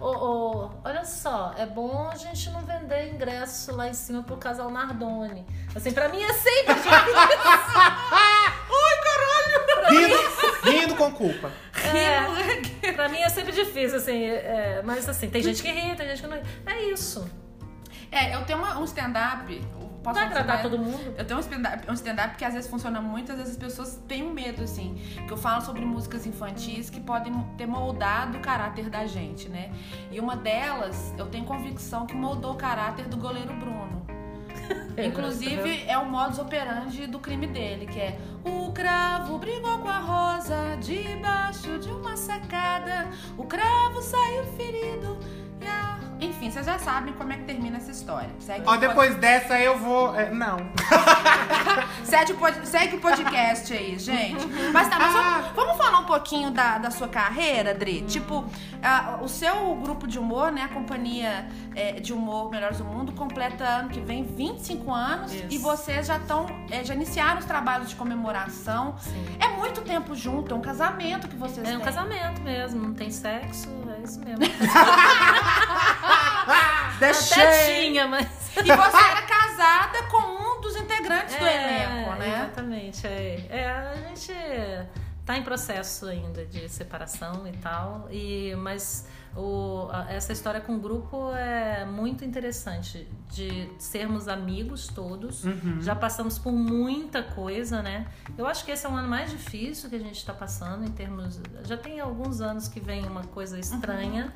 ô, ô, olha só, é bom a gente não vender ingresso lá em cima pro casal Nardoni. Assim, pra mim é sempre difícil. Rindo, rindo com culpa. É, pra mim é sempre difícil, assim, é, mas assim, tem gente que ri, tem gente que não ri. É isso. É, eu tenho uma- um stand-up. Posso Vai agradar todo mundo? Eu tenho um stand-up um stand que às vezes funciona muito, às vezes as pessoas têm um medo, assim. Que eu falo sobre músicas infantis que podem ter moldado o caráter da gente, né? E uma delas, eu tenho convicção que moldou o caráter do goleiro Bruno. Inclusive, é o modus operandi do crime dele, que é o cravo brigou com a rosa debaixo de uma sacada. O cravo saiu ferido. Enfim, vocês já sabem como é que termina essa história. Segue Ó, o depois dessa eu vou. é, não. Segue o, pod- segue o podcast aí, gente. Mas tá, mas vamos, vamos falar um pouquinho da, da sua carreira, Dri? Tipo, ah, o seu grupo de humor, né? A companhia é, de humor Melhores do Mundo, completa ano que vem 25 anos Isso. e vocês já estão. já iniciaram os trabalhos de comemoração. Sim. É muito tempo junto, é um casamento que vocês É um têm. casamento mesmo, não tem sexo, é isso mesmo. Deixei. Até tinha, mas. E você era casada com um dos integrantes do É, elenco, né? Exatamente. É, É, a gente tá em processo ainda de separação e tal. E, mas o, essa história com o grupo é muito interessante. De sermos amigos todos. Uhum. Já passamos por muita coisa, né? Eu acho que esse é um ano mais difícil que a gente está passando em termos. Já tem alguns anos que vem uma coisa estranha.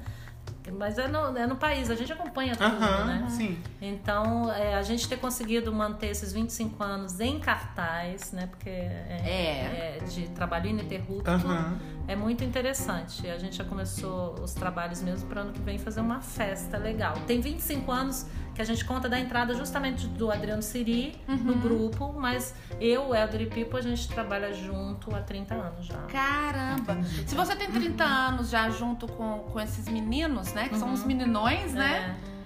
Mas é no, é no país, a gente acompanha tudo, né? sim. Então, é, a gente ter conseguido manter esses 25 anos em cartaz, né? Porque é, é de trabalho ininterrupto, é muito interessante. A gente já começou os trabalhos mesmo para ano que vem fazer uma festa legal. Tem 25 anos que a gente conta da entrada justamente do Adriano Siri no grupo, mas eu, Elder e Pipo, a gente trabalha junto há 30 anos já. Caramba! Você tem 30 anos já junto com, com esses meninos, né? Que são os meninões, né? É.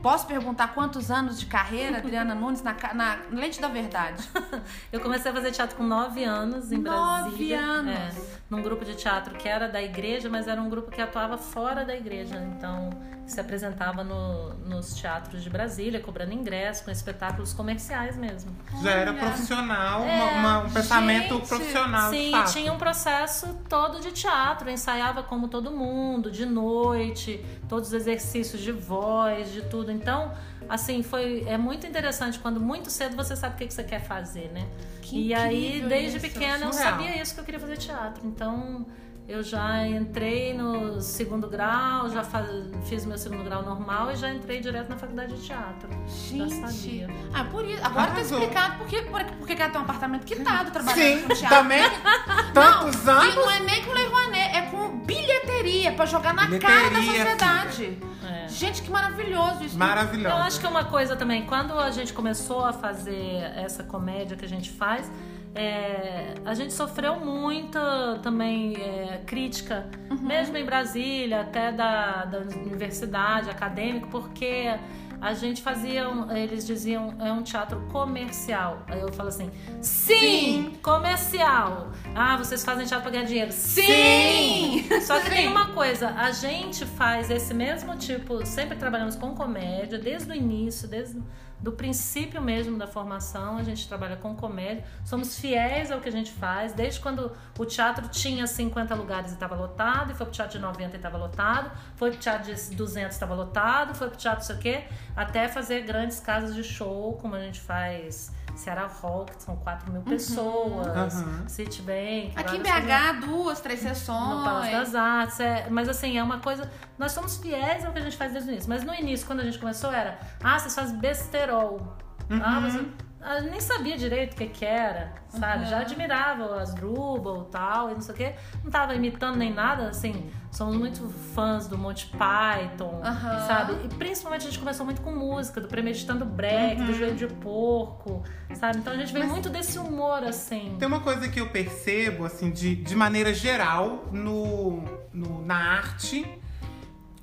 Posso perguntar quantos anos de carreira, Adriana Nunes, na, na Lente da Verdade? Eu comecei a fazer teatro com 9 anos em Nove Brasília. anos. É, num grupo de teatro que era da igreja, mas era um grupo que atuava fora da igreja. Então, se apresentava no- nos teatros de Brasília, cobrando ingresso, com espetáculos comerciais mesmo. Já era Olha. profissional, uma- É, uma- um pensamento gente, profissional. de Sim, fato. tinha um processo todo de teatro, ensaiava como todo mundo, de noite, todos os exercícios de voz, de tudo. Então, assim, foi é muito interessante quando muito cedo você sabe o que, que você quer fazer, né? Que e aí, desde isso, pequena, eu surreal. sabia isso que eu queria fazer teatro. Então, eu já entrei no segundo grau, já fa- fiz meu segundo grau normal e já entrei direto na faculdade de teatro. Já Gente. sabia. Ah, por isso. Agora tá Arrasou. explicado por que, por, por que ela tem um apartamento quitado trabalhando Sim, com teatro. também. Tantos não, E anos. não é nem com Lei Rouanet, é com bilheteria, pra jogar na cara da Bilheteria, sociedade. É. Gente, que maravilhoso isso. Maravilhosa. Eu acho que é uma coisa também, quando a gente começou a fazer essa comédia que a gente faz, é, a gente sofreu muita também é, crítica, mesmo em Brasília, até da, da universidade, acadêmico, porque a gente fazia, eles diziam, é um teatro comercial. Aí eu falo assim, sim, Sim. comercial. Ah, vocês fazem teatro pra ganhar dinheiro. Sim! Só que tem Sim. uma coisa, a gente faz esse mesmo tipo, sempre trabalhamos com comédia, desde o início, desde do princípio mesmo da formação, a gente trabalha com comédia. Somos fiéis ao que a gente faz, desde quando o teatro tinha 50 lugares e estava lotado, e foi pro teatro de 90 e estava lotado, foi pro teatro de 200 e estava lotado, foi pro teatro não sei o quê, até fazer grandes casas de show, como a gente faz Ceará Hall, que são 4 mil pessoas, Aham. Citibank. Aqui em BH, duas, três sessões. no Palácio das Artes. é- mas assim, é uma coisa. Nós somos fiéis ao que a gente faz desde o início. Mas no início, quando a gente começou, era. Ah, vocês fazem besterol. Ah, Uhum. você. Ah, nem sabia direito o que, que era, sabe? Uhum. Já admirava as Drubal e tal, e não sei o quê. Não tava imitando nem nada, assim. Somos muito fãs do Monty Python, Aham. sabe? E principalmente a gente começou muito com música, do Premeditando Break, Uhum. do Joelho de Porco, sabe? Então a gente vem Mas- muito desse humor, assim. Tem uma coisa que eu percebo, assim, de, de maneira geral, no, no- na arte,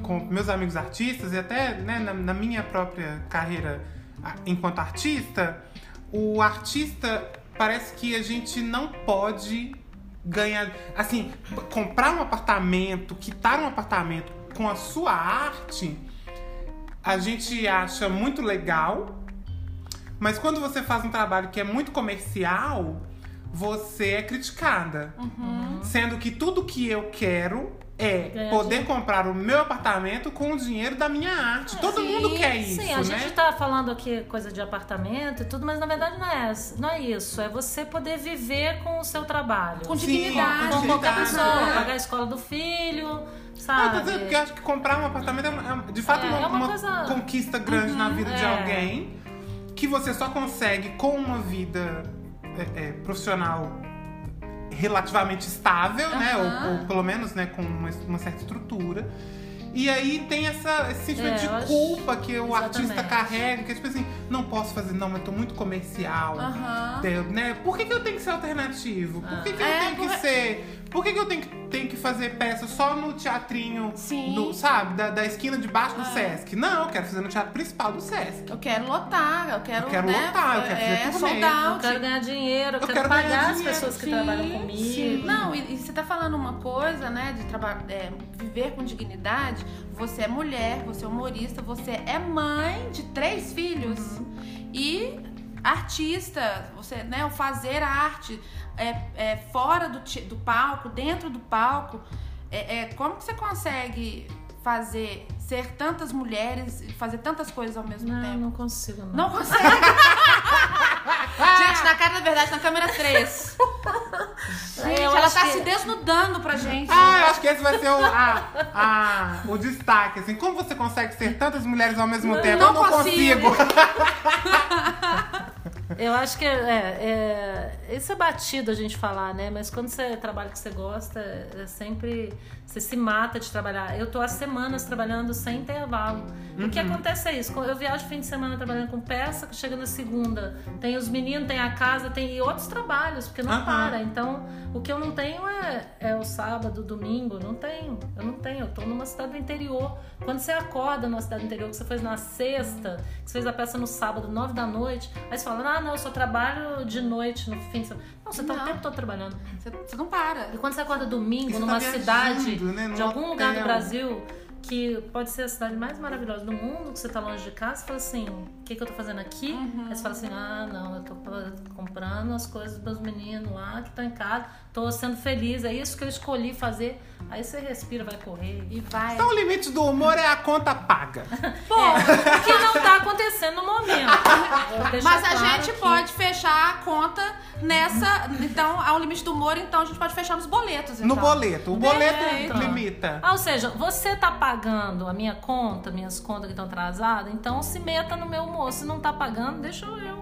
com meus amigos artistas e até né, na, na minha própria carreira enquanto artista, o artista parece que a gente não pode ganhar. Assim, comprar um apartamento, quitar um apartamento com a sua arte, a gente acha muito legal. Mas quando você faz um trabalho que é muito comercial, você é criticada. Sendo que tudo que eu quero é Ganhar poder comprar o meu apartamento com o dinheiro da minha arte. Todo sim, mundo quer isso, Sim, a né? gente tá falando aqui coisa de apartamento e tudo, mas na verdade não é, não é isso. É você poder viver com o seu trabalho. Com Sim, dignidade. Com qualquer dignidade, pessoa, é. pagar a escola do filho, Não, sabe? tô dizendo porque eu acho que comprar um apartamento é, é de fato É, uma, é uma uma coisa- conquista grande na vida de é. alguém. que você só consegue com uma vida é, é, profissional relativamente estável, né? Ou, ou pelo menos, né, com uma, uma certa estrutura. E aí tem essa, esse sentimento É, de culpa que o artista Exatamente. carrega, que é tipo assim, não posso fazer, não, mas tô muito comercial. Entendeu? Né? Por que, que eu tenho que ser alternativo? Por que, que eu É, tenho por- que ser. Por que, que eu tenho que, tenho que fazer peça só no teatrinho Sim. do, sabe? Da, da esquina de baixo do Ah. Sesc? Não, eu quero fazer no teatro principal do Sesc. Eu quero lotar, eu quero. Eu quero né, lotar, eu quero fazer é, turnê. sold Eu quero ganhar dinheiro, eu, Eu quero, quero pagar ganhar as dinheiro, pessoas que Sim, trabalham comigo. sim. Não, e, e você tá falando uma coisa, né, de trabalhar, viver com dignidade. Você é mulher, você é humorista, você é mãe de três filhos e artista. Você, né, o fazer arte é, é fora do, do palco, dentro do palco. É, é, como que você consegue fazer ser tantas mulheres e fazer tantas coisas ao mesmo Não, tempo? não consigo, não. Não consegue. gente, na cara da verdade, na câmera 3. Gente, Eu ela tá que- se desnudando pra gente. Ah, eu acho que esse vai ser o, a- a- o destaque. Assim, como você consegue ser tantas mulheres ao mesmo tempo? não eu não consigo. consigo. Eu acho que é, é, isso é batido a gente falar, né? Mas quando você trabalha que você gosta, é sempre. Você se mata de trabalhar. Eu tô há semanas trabalhando sem intervalo. O que acontece é isso. Eu viajo fim de semana trabalhando com peça, que chega na segunda. Tem os meninos, tem a casa, tem e outros trabalhos, porque não Aham. para. Então, o que eu não tenho é, é o sábado, domingo. Não tenho. Eu não tenho. Eu tô numa cidade do interior. Quando você acorda numa cidade do interior, que você fez na sexta, que você fez a peça no sábado, nove da noite, aí você fala, ah, não, eu só trabalho de noite no fim de semana. Não, você tá Não. o tempo todo trabalhando. Você, você não para. E quando você acorda domingo você numa tá viajando, né, de algum lugar do. Brasil que pode ser a cidade mais maravilhosa do mundo, que você tá longe de casa, você fala assim, que, que eu tô fazendo aqui? Uhum. Aí você fala assim, ah, não, eu tô comprando as coisas dos meus meninos lá que estão em casa, tô sendo feliz, é isso que eu escolhi fazer. Aí você respira, vai correr. E vai. Então o limite do humor é a conta paga. Pô, o que não tá acontecendo no momento. Mas a claro gente que- pode fechar a conta nessa. Então, ao limite do humor, então a gente pode fechar nos boletos. No então. boleto. O boleto limita. Ah, ou seja, você tá pagando a minha conta, minhas contas que estão atrasadas, então se meta no meu humor. Se não tá pagando, deixa eu.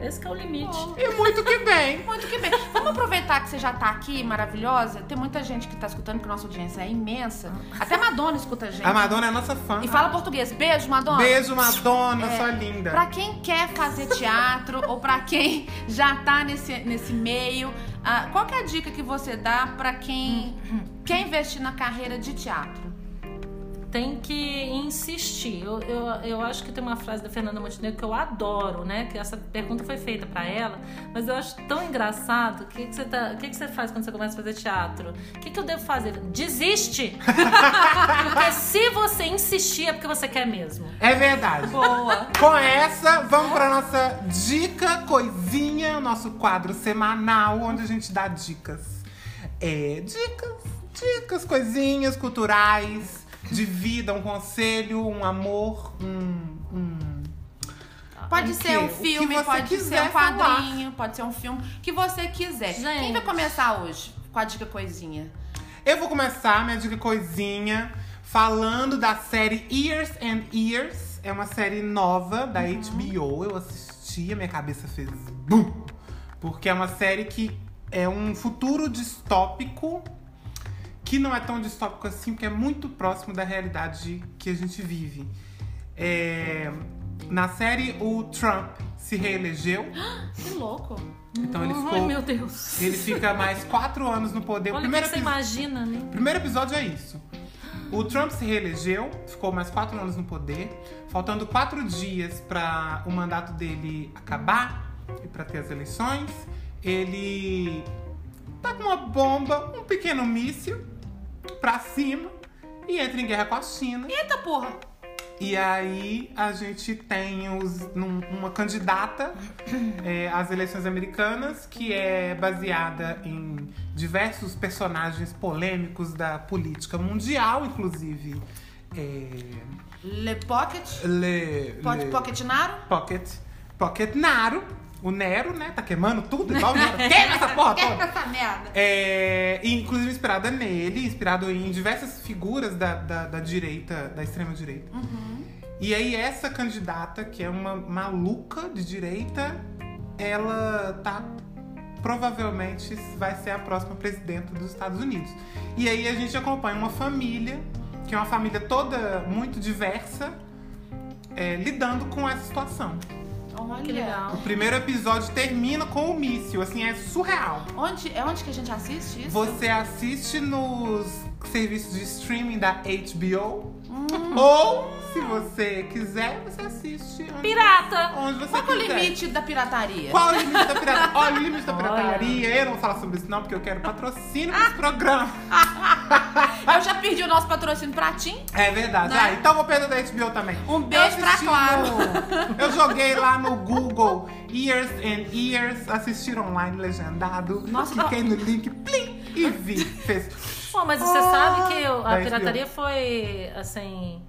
Esse que é o limite. E muito que bem. Muito que bem. Vamos aproveitar que você já tá aqui, maravilhosa. Tem muita gente que tá escutando, que nossa audiência é imensa. Até Madonna escuta a gente. A Madonna é nossa fã. E fala português. Beijo, Madonna. Beijo, Madonna, É, sua linda. Pra quem quer fazer teatro ou pra quem já tá nesse, nesse meio, ah, qual que é a dica que você dá pra quem quer investir na carreira de teatro? Tem que insistir. Eu, eu, eu acho que tem uma frase da Fernanda Montenegro que eu adoro, né? Que essa pergunta foi feita pra ela, mas eu acho tão engraçado. O que, que, você, tá, o que, que você faz quando você começa a fazer teatro? O que, que eu devo fazer? Desiste! porque se você insistir, é porque você quer mesmo. É verdade. Boa. Com essa, vamos pra nossa dica coisinha, o nosso quadro semanal, onde a gente dá dicas. É, dicas, dicas, coisinhas culturais, de vida, um conselho, um amor, um. um... Pode O ser um filme, pode ser um falar. quadrinho, pode ser um filme, o que você quiser. Gente. Quem vai começar hoje com a dica coisinha? Eu vou começar minha dica coisinha falando da série Years and Years. É uma série nova da HBO. Eu assisti, a minha cabeça fez BUM! Porque é uma série que é um futuro distópico que não é tão distópico assim, porque é muito próximo da realidade que a gente vive. É, na série, o Trump se reelegeu, Que louco. então ele Ai, ficou. meu Deus. Ele fica mais quatro anos no poder. Olha o que primeiro você imagina, né? Primeiro episódio é isso. O Trump se reelegeu, ficou mais quatro anos no poder, faltando quatro dias para o mandato dele acabar e para ter as eleições. Ele tá com uma bomba, um pequeno míssil pra cima e entra em guerra com a China. Eita porra. E aí a gente tem os, num- uma candidata é, às eleições americanas que é baseada em diversos personagens polêmicos da política mundial, inclusive é, Le Pocket. Le, Le- Pocket Naro? Pocket, Pocket Naro, o Nero, né? Tá queimando tudo igual o Nero. Queima essa porra toda! essa merda. É, e, inclusive inspirada nele, inspirado em diversas figuras da, da, da direita, da extrema direita. E aí essa candidata, que é uma maluca de direita, ela tá provavelmente vai ser a próxima presidenta dos Estados Unidos. E aí a gente acompanha uma família, que é uma família toda muito diversa, é, lidando com essa situação. Olha. Que legal. O primeiro episódio termina com o míssil, assim, é surreal. Onde, é onde que a gente assiste isso? Você assiste nos serviços de streaming da HBO. Ou, se você quiser, você assiste onde, Pirata! onde você Qual é o quiser. limite da pirataria? Qual é o limite da pirataria? Olha, o limite da Olha. pirataria, eu não vou falar sobre isso não, porque eu quero patrocínio pra esse programa. Eu já perdi o nosso patrocínio pra Tim. É verdade. Né? Ah, então vou perder da HBO também. Um beijo pra Claro. Eu joguei lá no Google Years and Years, assistir online legendado. Nossa, cliquei no link, plim, e vi. Fez. Pô, mas você sabe que a Daí pirataria foi assim.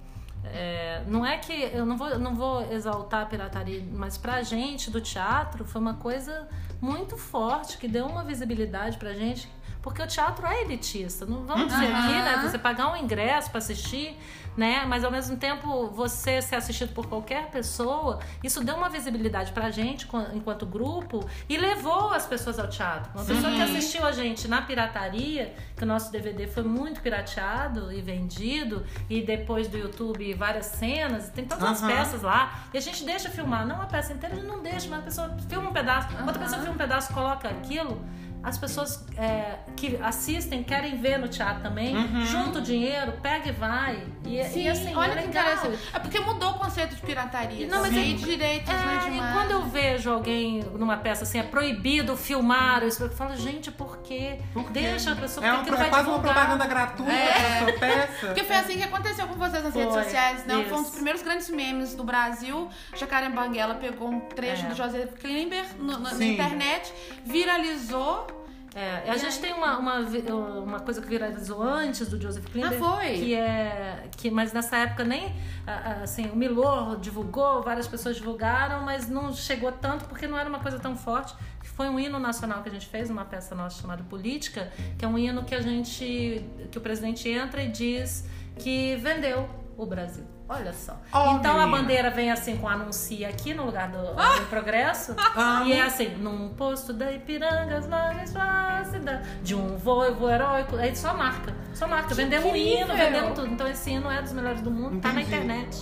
é, não é que eu não vou, não vou exaltar a pirataria, mas pra gente do teatro foi uma coisa muito forte que deu uma visibilidade pra gente, porque o teatro é elitista. Não vamos dizer aqui, né? Você pagar um ingresso pra assistir, né? Mas ao mesmo tempo você ser assistido por qualquer pessoa, isso deu uma visibilidade pra gente enquanto grupo e levou as pessoas ao teatro. Uma pessoa que assistiu a gente na pirataria, que o nosso DVD foi muito pirateado e vendido, e depois do YouTube várias cenas, tem todas as Aham. peças lá, e a gente deixa filmar, não a peça inteira, a gente não deixa, mas a pessoa filma um pedaço, outra pessoa filma um pedaço, coloca aquilo. As pessoas é, que assistem querem ver no teatro também, junta o dinheiro, pega e vai. E, Sim, e assim, olha é que interessante. É porque mudou o conceito de pirataria. Não, mas é- de direitos, né, É, de e quando eu vejo alguém numa peça assim, é proibido filmar, isso, eu falo, gente, por quê? Por quê? Deixa a pessoa, É, porque um, é quase uma propaganda gratuita É. da sua peça. Porque foi assim que aconteceu com vocês nas redes Foi, sociais, né? Foi um dos primeiros grandes memes do Brasil. Jacaré Banguela pegou um trecho É. do José Klimber no- no- na internet, viralizou. É, a gente tem uma, uma, uma coisa que viralizou antes do Joseph Klimber. Ah, foi? Que é. Que, mas nessa época nem. Assim, o Milor divulgou, várias pessoas divulgaram, mas não chegou tanto porque não era uma coisa tão forte. Foi um hino nacional que a gente fez, uma peça nossa chamada Política, que é um hino que a gente. que o presidente entra e diz que vendeu o Brasil. Olha só. Ó, então a menina. bandeira vem assim com anuncia aqui no lugar do, Ah! do progresso. Amo. E é assim, num posto da Ipiranga, as margens flácida, de um voivo heróico. Aí só marca. Só marca. Vendemos um hino, vendemos tudo. Então esse hino é dos melhores do mundo, tá na Entendi. internet.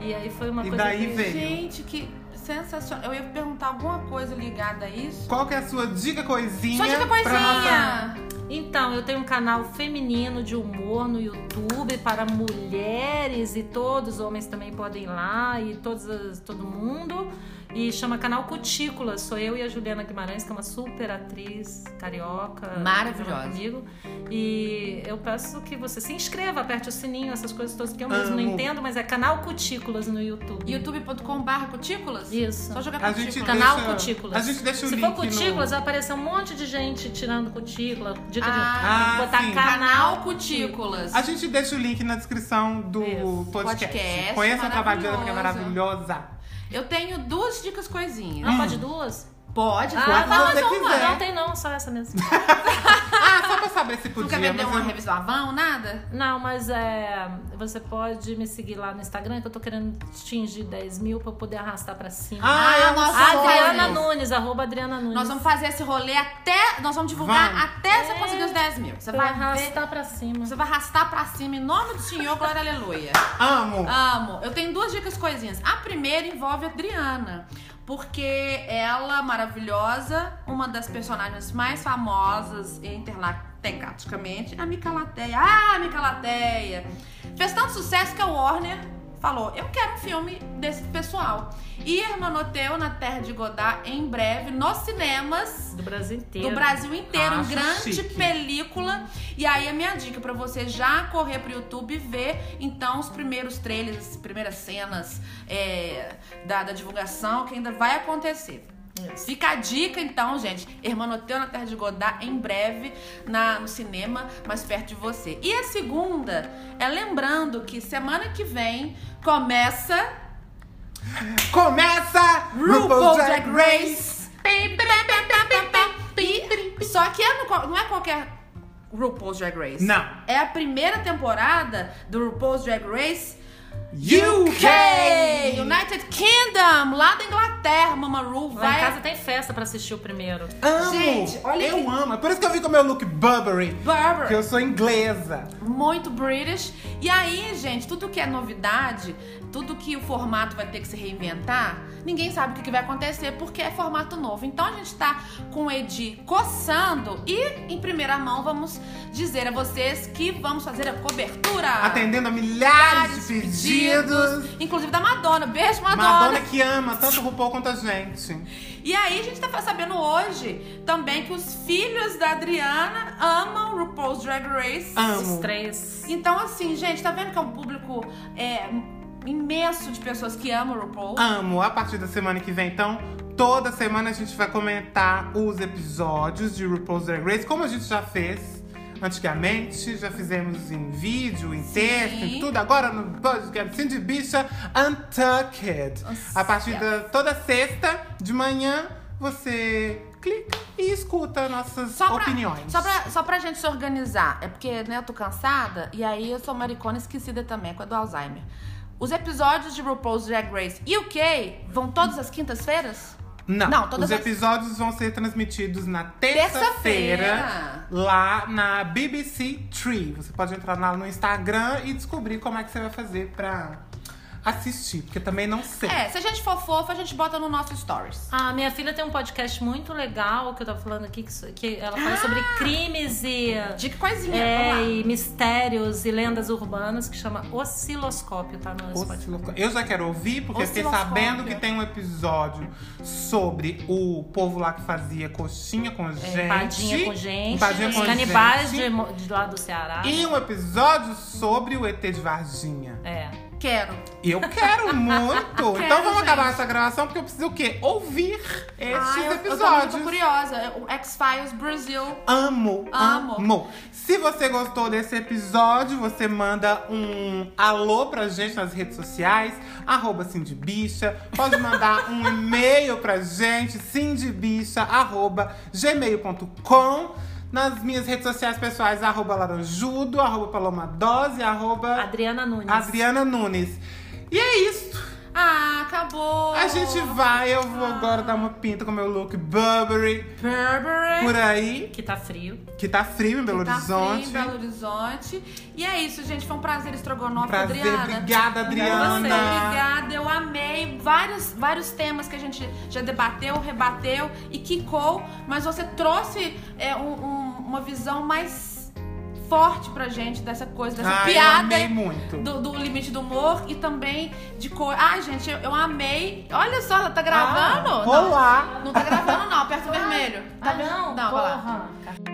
E aí foi uma E coisa. daí que... veio. Gente, que sensacional. Eu ia perguntar alguma coisa ligada a isso. Qual que é a sua dica coisinha? Só dica pra coisinha. nossa- Então, eu tenho um canal feminino de humor no YouTube para mulheres e todos os homens também podem ir lá e todos todo mundo. E chama canal Cutículas. Sou eu e a Juliana Guimarães, que é uma super atriz carioca. Maravilhosa. Comigo. E eu peço que você se inscreva, aperte o sininho, essas coisas todas que eu mesmo não Amo. entendo, mas é canal Cutículas no YouTube. youtube.com.br cutículas? Isso. Só jogar A cutículas. gente Canal deixa- Cutículas. a gente deixa o Se link for Cutículas, no- vai aparecer um monte de gente tirando cutícula. Dica de Ah, botar sim. canal, Canal Cutículas. A gente deixa o link na descrição do Isso. podcast. Podcast, Conheça o trabalho dela, que é maravilhosa. maravilhosa. Eu tenho duas dicas coisinhas. Ah, pode duas? Pode, Ah, pode. quando mais uma. quiser. Não tem não, só essa mesmo. Ah, só pra saber se podia. quer vender mas uma eu- revista Avão, nada? Não, mas é. Você pode me seguir lá no Instagram, que eu tô querendo atingir 10 mil pra eu poder arrastar pra cima. Ah, é sonho. vamos Adriana fazer. Nunes, arroba Adriana Nunes. Nós vamos fazer esse rolê até. Nós vamos divulgar Vamos. até você conseguir os 10 mil. Você Pra vai ver. arrastar pra cima. Você vai arrastar pra cima em nome do Senhor, glória aleluia. Amo. Amo. Eu tenho duas dicas coisinhas. A primeira envolve a Adriana. Porque ela, maravilhosa, uma das personagens mais famosas interlatecaticamente, a Micalateia. Ah, Micalateia! Fez tanto sucesso que a Warner falou: Eu quero um filme desse pessoal. E Hermanoteu na Terra de Godard em breve nos cinemas Do Brasil inteiro. do Brasil inteiro, Acho grande chique. película. E aí a minha dica pra você já correr pro YouTube e ver então os primeiros trailers, as primeiras cenas é, da, da divulgação que ainda vai acontecer. Isso. Fica a dica então, gente. Hermanoteu na Terra de Godard em breve na, no cinema mais perto de você. E a segunda é lembrando que semana que vem começa Começa RuPaul's Drag Race. Só que é no- não é qualquer RuPaul's Drag Race. Não. É a primeira temporada do RuPaul's Drag Race UK! United Kingdom! Lá da Inglaterra, Mama Ru Lá vai. em casa tem festa pra assistir o primeiro. Amo! Gente, olha Eu que- amo. É por isso que eu vim com o meu look Burberry. Burberry. Que eu sou inglesa. Muito British. E aí, gente, tudo que é novidade, tudo que o formato vai ter que se reinventar, ninguém sabe o que vai acontecer porque é formato novo. Então a gente tá com o Edi coçando e, em primeira mão, vamos dizer a vocês que vamos fazer a cobertura. Atendendo a milhares de pedidos. Inclusive da Madonna. Beijo, Madonna. Madonna que ama tanto o RuPaul quanto a gente. E aí a gente tá sabendo hoje também que os filhos da Adriana amam RuPaul's Drag Race. Os Amo. três. Então, assim, gente, tá vendo que é um público é, imenso de pessoas que amam o RuPaul? Amo. A partir da semana que vem, então, toda semana a gente vai comentar os episódios de RuPaul's Drag Race, como a gente já fez antigamente. Já fizemos em vídeo, em texto, em tudo. Agora no podcast Cindy Bicha Untucked. Nossa. A partir da toda sexta de manhã, você clica e escuta nossas Só pra, opiniões. Só pra, só pra gente se organizar. É porque, né, eu tô cansada e aí eu sou maricona esquecida também, com a do Alzheimer. Os episódios de RuPaul's Drag Race UK vão todas as quintas-feiras? Não, Não, todas os as- episódios vão ser transmitidos na terça-feira Terça-feira. lá na BBC Tree. Você pode entrar lá no Instagram e descobrir como é que você vai fazer pra assistir, porque também não sei. É, se a gente for fofa, a gente bota no nosso stories. A minha filha tem um podcast muito legal que eu tava falando aqui, que, que ela fala sobre crimes e, De que coisinha, é, e mistérios e lendas urbanas, que chama Osciloscópio, tá no Spotify. Osciloscópio. Eu já quero ouvir, porque eu fiquei sabendo que tem um episódio sobre o povo lá que fazia coxinha com gente. É, Empadinha com gente, Empadinha os com canibais gente. de, de lá do Ceará. E um episódio sobre o ET de Varginha. É. Quero. Eu quero muito! então vamos gente. acabar essa gravação, porque eu preciso o quê? Ouvir esses Ai, eu, eu tô episódios. muito curiosa. O X-Files Brasil. Amo, Amo. amo. Se você gostou desse episódio, você manda um alô pra gente nas redes sociais, arroba. Pode mandar um e-mail pra gente, cindybicha, arroba gmail.com. Nas minhas redes sociais pessoais, arroba laranjudo, arroba palomadose, arroba Adriana Nunes. Adriana Nunes. E é isso. Ah, acabou. A gente vai, eu vou agora dar uma pinta com meu look Burberry Burberry. por aí, Que tá frio. que tá frio em Belo Tá frio Horizonte. em Belo Horizonte. E é isso, gente. Foi um prazer estrogonofe, Prazer, Adriana. obrigada, Adriana. Muito obrigada, eu amei vários, vários temas que a gente já debateu, rebateu e quicou, mas você trouxe é, um- um- uma visão mais forte pra gente dessa coisa, dessa eu piada amei muito. do, do limite do humor e também de cor. Ai, gente, eu, eu amei. Olha só, ela tá gravando? Ah, não, olá. não tá gravando, não. Aperta o vermelho. Tá ah, vendo? não, não vai lá. porra.